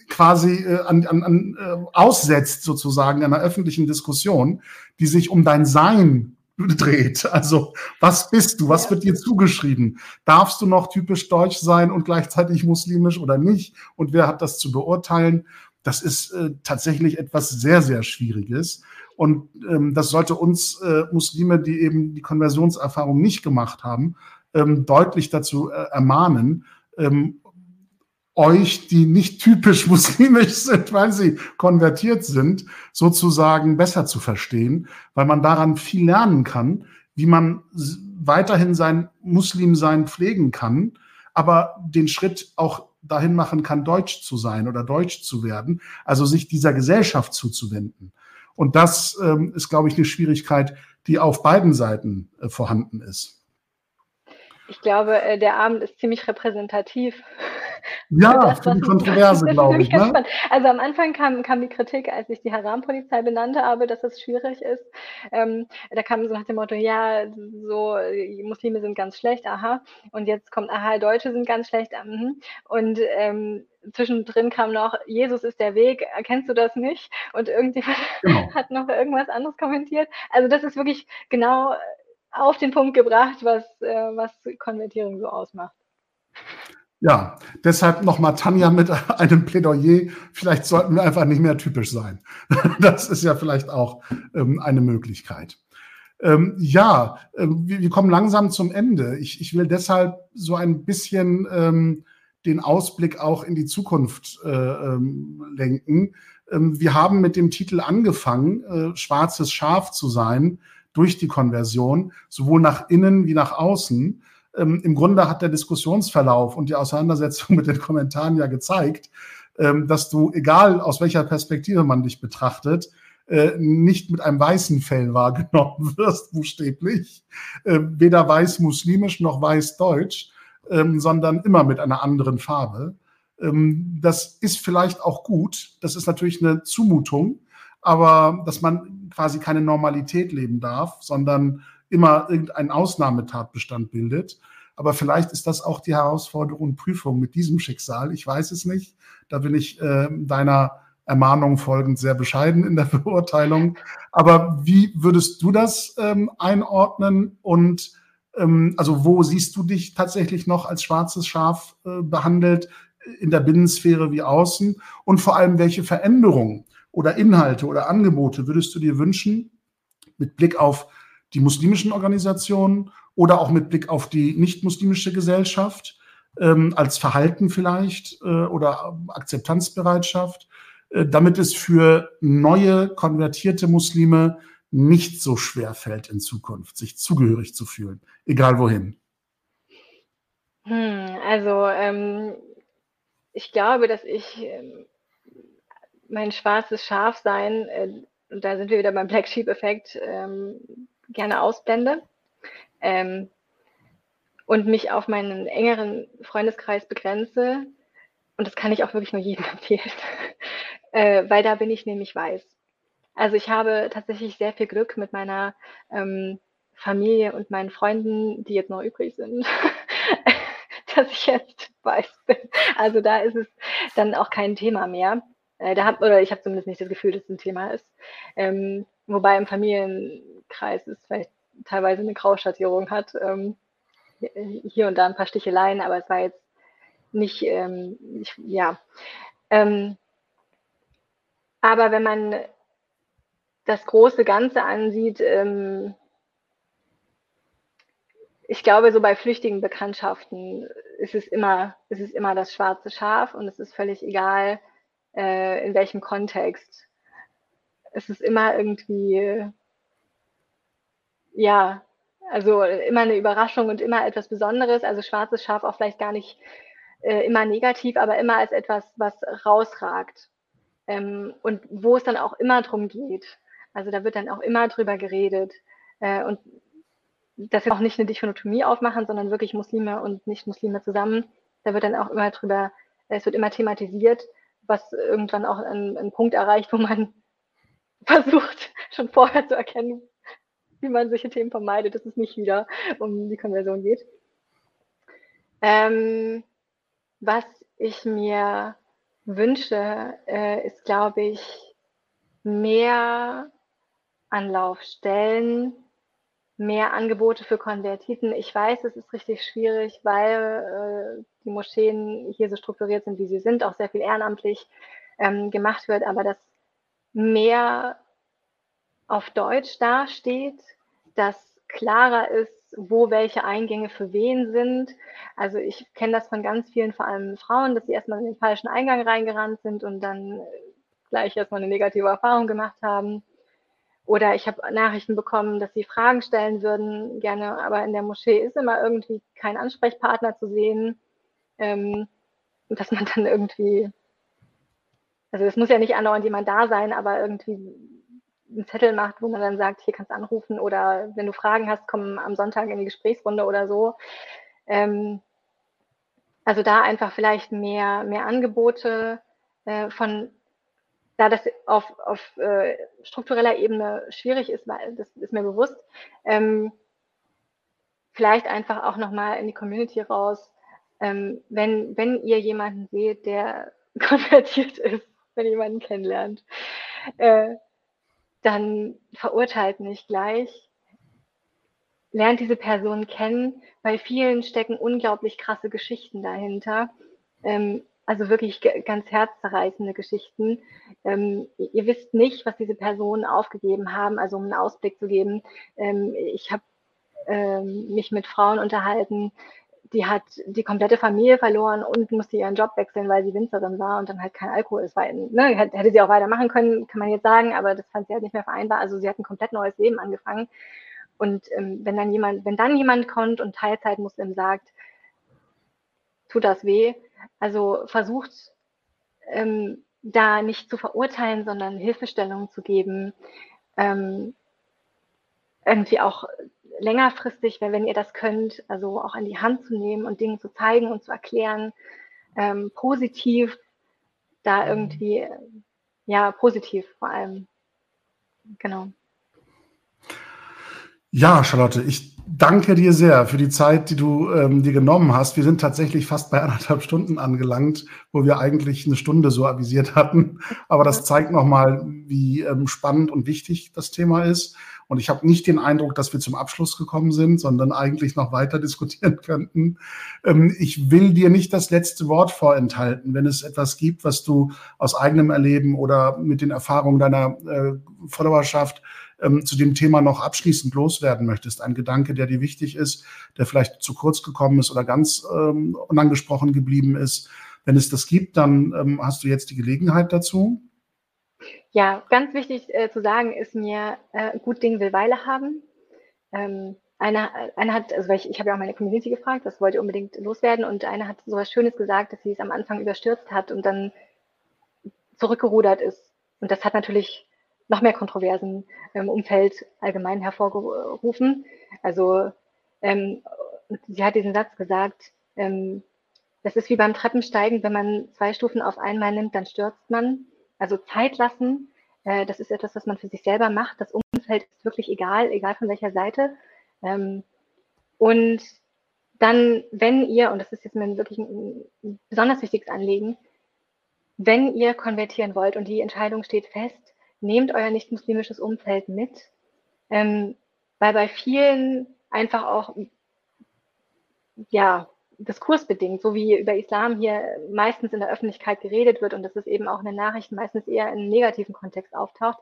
Speaker 1: quasi äh, an, an, an äh, aussetzt sozusagen einer öffentlichen Diskussion, die sich um dein Sein dreht. Also was bist du? Was wird dir zugeschrieben? Darfst du noch typisch deutsch sein und gleichzeitig muslimisch oder nicht? Und wer hat das zu beurteilen? Das ist äh, tatsächlich etwas sehr, sehr Schwieriges. Und ähm, das sollte uns äh, Muslime, die eben die Konversionserfahrung nicht gemacht haben, ähm, deutlich dazu äh, ermahnen, ähm, euch, die nicht typisch muslimisch sind, weil sie konvertiert sind, sozusagen besser zu verstehen, weil man daran viel lernen kann, wie man weiterhin sein Muslimsein pflegen kann, aber den Schritt auch dahin machen kann, deutsch zu sein oder deutsch zu werden, also sich dieser Gesellschaft zuzuwenden. Und das ähm, ist, glaube ich, eine Schwierigkeit, die auf beiden Seiten äh, vorhanden ist.
Speaker 2: Ich glaube, äh, der Abend ist ziemlich repräsentativ
Speaker 1: ja, das, für die Kontroverse, glaube ich. Ne?
Speaker 2: Also am Anfang kam, kam die Kritik, als ich die Haram-Polizei benannt habe, dass es schwierig ist. Ähm, da kam so nach dem Motto, ja, so Muslime sind ganz schlecht, aha. Und jetzt kommt, aha, Deutsche sind ganz schlecht. Mhm. Und ähm, zwischendrin kam noch, Jesus ist der Weg, erkennst du das nicht? Und irgendjemand genau. hat noch irgendwas anderes kommentiert. Also das ist wirklich genau auf den Punkt gebracht, was, äh, was Konvertierung so ausmacht.
Speaker 1: Ja, deshalb nochmal Tanja mit einem Plädoyer. Vielleicht sollten wir einfach nicht mehr typisch sein. Das ist ja vielleicht auch ähm, eine Möglichkeit. Ähm, ja, äh, wir, wir, kommen langsam zum Ende. Ich, ich will deshalb so ein bisschen ähm, den Ausblick auch in die Zukunft äh, ähm, lenken. Ähm, wir haben mit dem Titel angefangen, äh, schwarzes Schaf zu sein durch die Konversion, sowohl nach innen wie nach außen ähm, im Grunde hat der Diskussionsverlauf und die Auseinandersetzung mit den Kommentaren ja gezeigt, ähm, dass du, egal aus welcher Perspektive man dich betrachtet, äh, nicht mit einem weißen Fell wahrgenommen wirst, buchstäblich. Äh, weder weiß muslimisch noch weiß deutsch, ähm, sondern immer mit einer anderen Farbe. Ähm, das ist vielleicht auch gut. Das ist natürlich eine Zumutung, aber dass man quasi keine Normalität leben darf, sondern immer irgendein Ausnahmetatbestand bildet. Aber vielleicht ist das auch die Herausforderung und Prüfung mit diesem Schicksal. Ich weiß es nicht. Da bin ich äh, deiner Ermahnung folgend sehr bescheiden in der Beurteilung. Aber wie würdest du das ähm, einordnen? Und ähm, also wo siehst du dich tatsächlich noch als schwarzes Schaf äh, behandelt, in der Binnensphäre wie außen? Und vor allem, welche Veränderungen oder Inhalte oder Angebote würdest du dir wünschen mit Blick auf die muslimischen Organisationen oder auch mit Blick auf die nicht-muslimische Gesellschaft ähm, als Verhalten vielleicht äh, oder Akzeptanzbereitschaft, äh, damit es für neue konvertierte Muslime nicht so schwer fällt in Zukunft, sich zugehörig zu fühlen, egal wohin.
Speaker 2: Hm, also ähm, ich glaube, dass ich äh, mein schwarzes Schafsein, äh, und da sind wir wieder beim Black Sheep-Effekt, ähm, gerne ausblende ähm, und mich auf meinen engeren Freundeskreis begrenze. Und das kann ich auch wirklich nur jedem empfehlen, äh, weil da bin ich nämlich weiß. Also ich habe tatsächlich sehr viel Glück mit meiner ähm, Familie und meinen Freunden, die jetzt noch übrig sind, dass ich jetzt weiß bin. Also da ist es dann auch kein Thema mehr. Äh, da hab, oder ich habe zumindest nicht das Gefühl, dass es ein Thema ist. Ähm, wobei im Familienkreis es vielleicht teilweise eine Grauschattierung hat. Ähm, hier und da ein paar Sticheleien, aber es war jetzt nicht, ähm, ich, ja. Ähm, aber wenn man das große Ganze ansieht, ähm, ich glaube, so bei flüchtigen Bekanntschaften ist es immer, ist es immer das schwarze Schaf und es ist völlig egal, äh, in welchem Kontext. Es ist immer irgendwie, ja, also immer eine Überraschung und immer etwas Besonderes. Also schwarzes Schaf auch vielleicht gar nicht äh, immer negativ, aber immer als etwas, was rausragt. Ähm, und wo es dann auch immer drum geht. Also da wird dann auch immer drüber geredet. Äh, und dass wir auch nicht eine Dichotomie aufmachen, sondern wirklich Muslime und Nicht-Muslime zusammen. Da wird dann auch immer drüber, es wird immer thematisiert, was irgendwann auch einen, einen Punkt erreicht, wo man versucht, schon vorher zu erkennen, wie man solche Themen vermeidet, dass es nicht wieder um die Konversion geht. Ähm, was ich mir wünsche, äh, ist, glaube ich, mehr Anlaufstellen, mehr Angebote für Konvertiten. Ich weiß, es ist richtig schwierig, weil äh, die Moscheen hier so strukturiert sind, wie sie sind, auch sehr viel ehrenamtlich ähm, gemacht wird, aber dass mehr auf Deutsch dasteht, dass klarer ist, wo welche Eingänge für wen sind. Also ich kenne das von ganz vielen, vor allem Frauen, dass sie erstmal in den falschen Eingang reingerannt sind und dann gleich erstmal eine negative Erfahrung gemacht haben. Oder ich habe Nachrichten bekommen, dass sie Fragen stellen würden, gerne, aber in der Moschee ist immer irgendwie kein Ansprechpartner zu sehen. Ähm, dass man dann irgendwie, also es muss ja nicht andauernd jemand da sein, aber irgendwie einen Zettel macht, wo man dann sagt, hier kannst du anrufen oder wenn du Fragen hast, komm am Sonntag in die Gesprächsrunde oder so. Ähm, also da einfach vielleicht mehr, mehr Angebote äh, von, da das auf, auf äh, struktureller Ebene schwierig ist, weil das ist mir bewusst, ähm, vielleicht einfach auch nochmal in die Community raus, ähm, wenn, wenn ihr jemanden seht, der konvertiert ist, wenn ihr jemanden kennenlernt, äh, dann verurteilt nicht gleich. Lernt diese Person kennen. Bei vielen stecken unglaublich krasse Geschichten dahinter. Ähm, also wirklich ganz herzzerreißende Geschichten. Ähm, ihr wisst nicht, was diese Personen aufgegeben haben, also um einen Ausblick zu geben. Ähm, ich habe ähm, mich mit Frauen unterhalten, die hat die komplette Familie verloren und musste ihren Job wechseln, weil sie Winzerin war und dann halt kein Alkohol ist. Weil, ne, hätte sie auch weitermachen können, kann man jetzt sagen, aber das fand sie halt nicht mehr vereinbar. Also sie hat ein komplett neues Leben angefangen. Und ähm, wenn dann jemand, wenn dann jemand kommt und Teilzeitmuslim sagt, tut das weh, also versucht ähm, da nicht zu verurteilen, sondern Hilfestellungen zu geben, ähm, irgendwie auch längerfristig, wenn, wenn ihr das könnt, also auch an die Hand zu nehmen und Dinge zu zeigen und zu erklären, ähm, positiv da mhm. irgendwie, ja, positiv vor allem. Genau.
Speaker 1: Ja, Charlotte, ich danke dir sehr für die Zeit, die du ähm, dir genommen hast. Wir sind tatsächlich fast bei anderthalb Stunden angelangt, wo wir eigentlich eine Stunde so avisiert hatten. Aber das zeigt nochmal, wie ähm, spannend und wichtig das Thema ist. Und ich habe nicht den Eindruck, dass wir zum Abschluss gekommen sind, sondern eigentlich noch weiter diskutieren könnten. Ähm, ich will dir nicht das letzte Wort vorenthalten. Wenn es etwas gibt, was du aus eigenem Erleben oder mit den Erfahrungen deiner äh, Followerschaft ähm, zu dem Thema noch abschließend loswerden möchtest, ein Gedanke, der dir wichtig ist, der vielleicht zu kurz gekommen ist oder ganz ähm, unangesprochen geblieben ist. Wenn es das gibt, dann ähm, hast du jetzt die Gelegenheit dazu.
Speaker 2: Ja, ganz wichtig äh, zu sagen ist mir, äh, gut Ding will Weile haben. Ähm, einer, einer hat, also ich, ich habe ja auch meine Community gefragt, was wollt ihr unbedingt loswerden und einer hat so was Schönes gesagt, dass sie es am Anfang überstürzt hat und dann zurückgerudert ist. Und das hat natürlich noch mehr Kontroversen im Umfeld allgemein hervorgerufen. Also ähm, sie hat diesen Satz gesagt, ähm, das ist wie beim Treppensteigen, wenn man zwei Stufen auf einmal nimmt, dann stürzt man. Also Zeit lassen, äh, das ist etwas, was man für sich selber macht. Das Umfeld ist wirklich egal, egal von welcher Seite. Ähm, und dann, wenn ihr, und das ist jetzt mir wirklich ein, ein besonders wichtiges Anliegen, wenn ihr konvertieren wollt und die Entscheidung steht fest, nehmt euer nicht-muslimisches Umfeld mit, ähm, weil bei vielen einfach auch ja diskursbedingt, so wie über Islam hier meistens in der Öffentlichkeit geredet wird und dass es eben auch in den Nachrichten meistens eher in negativen Kontext auftaucht,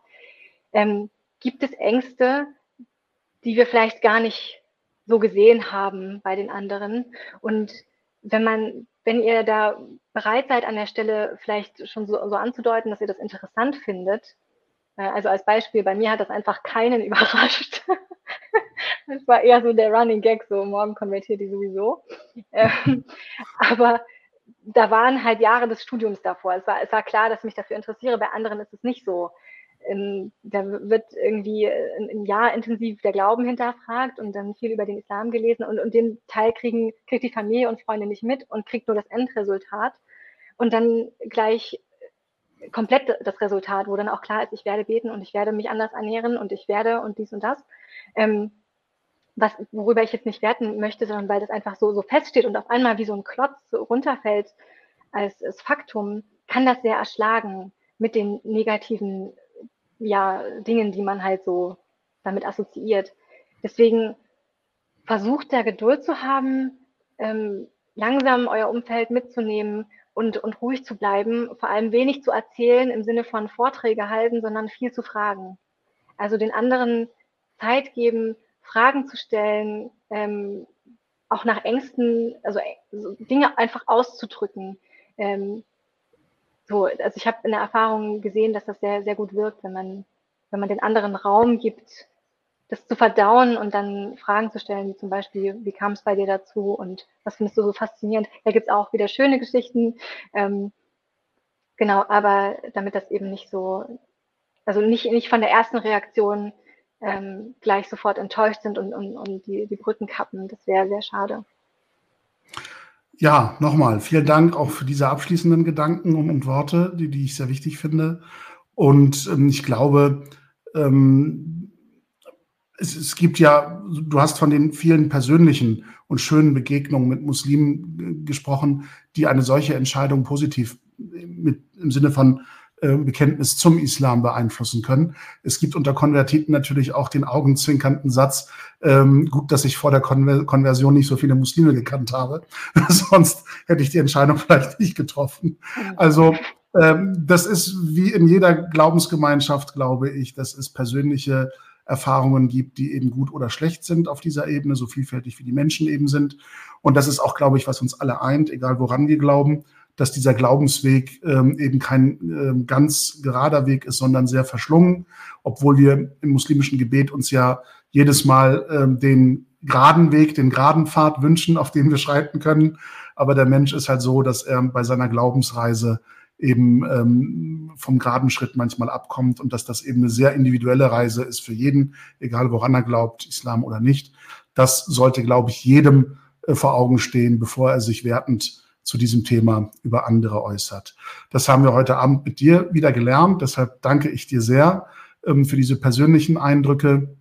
Speaker 2: ähm, gibt es Ängste, die wir vielleicht gar nicht so gesehen haben bei den anderen. Und wenn man, wenn ihr da bereit seid, an der Stelle vielleicht schon so, so anzudeuten, dass ihr das interessant findet, äh, also als Beispiel, bei mir hat das einfach keinen überrascht. Das war eher so der Running Gag, so morgen konvertiert die sowieso. Ähm, aber da waren halt Jahre des Studiums davor. Es war, es war klar, dass ich mich dafür interessiere. Bei anderen ist es nicht so. Ähm, da wird irgendwie ein Jahr intensiv der Glauben hinterfragt und dann viel über den Islam gelesen und, und den Teil kriegen, kriegt die Familie und Freunde nicht mit und kriegt nur das Endresultat. Und dann gleich komplett das Resultat, wo dann auch klar ist, ich werde beten und ich werde mich anders ernähren und ich werde und dies und das. Ähm, was, worüber ich jetzt nicht werten möchte, sondern weil das einfach so, so feststeht und auf einmal wie so ein Klotz runterfällt als, als Faktum, kann das sehr erschlagen mit den negativen ja, Dingen, die man halt so damit assoziiert. Deswegen versucht da Geduld zu haben, ähm, langsam euer Umfeld mitzunehmen und, und ruhig zu bleiben, vor allem wenig zu erzählen im Sinne von Vorträge halten, sondern viel zu fragen. Also den anderen Zeit geben, Fragen zu stellen, ähm, auch nach Ängsten, also so Dinge einfach auszudrücken. Ähm, so, also ich habe in der Erfahrung gesehen, dass das sehr, sehr gut wirkt, wenn man, wenn man den anderen Raum gibt, das zu verdauen und dann Fragen zu stellen, wie zum Beispiel, wie kam es bei dir dazu und was findest du so faszinierend? Da gibt es auch wieder schöne Geschichten. Ähm, genau, aber damit das eben nicht so, also nicht, nicht von der ersten Reaktion ähm, gleich sofort enttäuscht sind und, und, und die, die Brücken kappen. Das wäre sehr schade.
Speaker 1: Ja, nochmal, vielen Dank auch für diese abschließenden Gedanken und, Worte, die, die ich sehr wichtig finde. Und ähm, ich glaube, ähm, es, es gibt ja, du hast von den vielen persönlichen und schönen Begegnungen mit Muslimen gesprochen, die eine solche Entscheidung positiv mit, im Sinne von äh, Bekenntnis zum Islam beeinflussen können. Es gibt unter Konvertiten natürlich auch den augenzwinkernden Satz, ähm, gut, dass ich vor der Konver Konversion nicht so viele Muslime gekannt habe, sonst hätte ich die Entscheidung vielleicht nicht getroffen. Also ähm, das ist wie in jeder Glaubensgemeinschaft, glaube ich, das ist persönliche Erfahrungen gibt, die eben gut oder schlecht sind auf dieser Ebene, so vielfältig wie die Menschen eben sind. Und das ist auch, glaube ich, was uns alle eint, egal woran wir glauben, dass dieser Glaubensweg ähm, eben kein ähm, ganz gerader Weg ist, sondern sehr verschlungen, obwohl wir im muslimischen Gebet uns ja jedes Mal ähm, den geraden Weg, den geraden Pfad wünschen, auf den wir schreiten können. Aber der Mensch ist halt so, dass er bei seiner Glaubensreise eben ähm, vom geraden Schritt manchmal abkommt und dass das eben eine sehr individuelle Reise ist für jeden, egal woran er glaubt, Islam oder nicht. Das sollte, glaube ich, jedem äh, vor Augen stehen, bevor er sich wertend zu diesem Thema über andere äußert. Das haben wir heute Abend mit dir wieder gelernt. Deshalb danke ich dir sehr ähm, für diese persönlichen Eindrücke,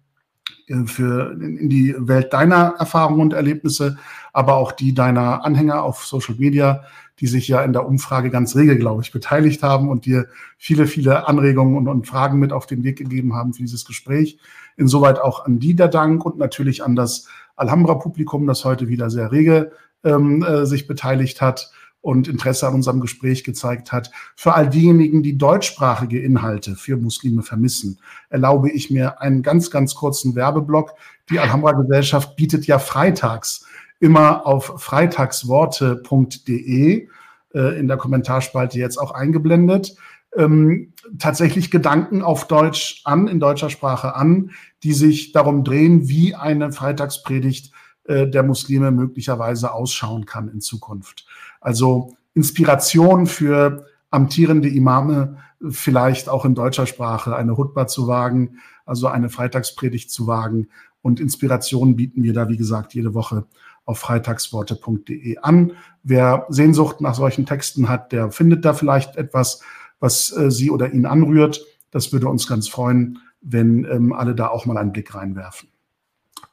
Speaker 1: äh, für in die Welt deiner Erfahrungen und Erlebnisse, aber auch die deiner Anhänger auf Social Media, die sich ja in der Umfrage ganz rege, glaube ich, beteiligt haben und dir viele, viele Anregungen und, und Fragen mit auf den Weg gegeben haben für dieses Gespräch. Insoweit auch an die der Dank und natürlich an das Alhambra-Publikum, das heute wieder sehr rege ähm, äh, sich beteiligt hat und Interesse an unserem Gespräch gezeigt hat. Für all diejenigen, die deutschsprachige Inhalte für Muslime vermissen, erlaube ich mir einen ganz, ganz kurzen Werbeblock. Die Alhambra Gesellschaft bietet ja freitags immer auf freitagsworte.de äh, in der Kommentarspalte jetzt auch eingeblendet. Ähm, tatsächlich Gedanken auf Deutsch an, in deutscher Sprache an, die sich darum drehen, wie eine Freitagspredigt äh, der Muslime möglicherweise ausschauen kann in Zukunft. Also Inspiration für amtierende Imame, vielleicht auch in deutscher Sprache eine Hutba zu wagen, also eine Freitagspredigt zu wagen. Und Inspirationen bieten wir da, wie gesagt, jede Woche auf freitagsworte.de an. Wer Sehnsucht nach solchen Texten hat, der findet da vielleicht etwas, was äh, sie oder ihn anrührt. Das würde uns ganz freuen, wenn ähm, alle da auch mal einen Blick reinwerfen.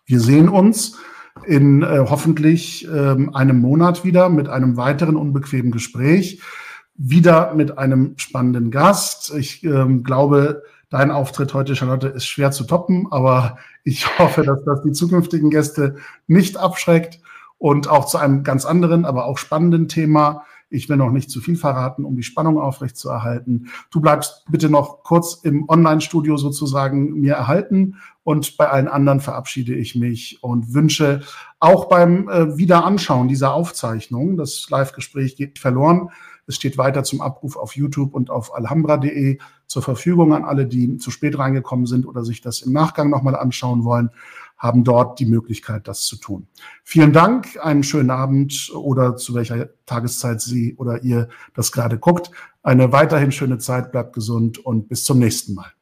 Speaker 1: Wir sehen uns in äh, hoffentlich ähm, einem Monat wieder mit einem weiteren unbequemen Gespräch, wieder mit einem spannenden Gast. Ich ähm, glaube, dein Auftritt heute, Charlotte, ist schwer zu toppen, aber ich hoffe, dass das die zukünftigen Gäste nicht abschreckt und auch zu einem ganz anderen, aber auch spannenden Thema Ich will noch nicht zu viel verraten, um die Spannung aufrechtzuerhalten. Du bleibst bitte noch kurz im Online-Studio sozusagen mir erhalten und bei allen anderen verabschiede ich mich und wünsche auch beim äh, Wiederanschauen dieser Aufzeichnung, das Live-Gespräch geht verloren, es steht weiter zum Abruf auf YouTube und auf alhambra.de zur Verfügung an alle, die zu spät reingekommen sind oder sich das im Nachgang nochmal anschauen wollen, haben dort die Möglichkeit, das zu tun. Vielen Dank, einen schönen Abend oder zu welcher Tageszeit Sie oder ihr das gerade guckt. Eine weiterhin schöne Zeit, bleibt gesund und bis zum nächsten Mal.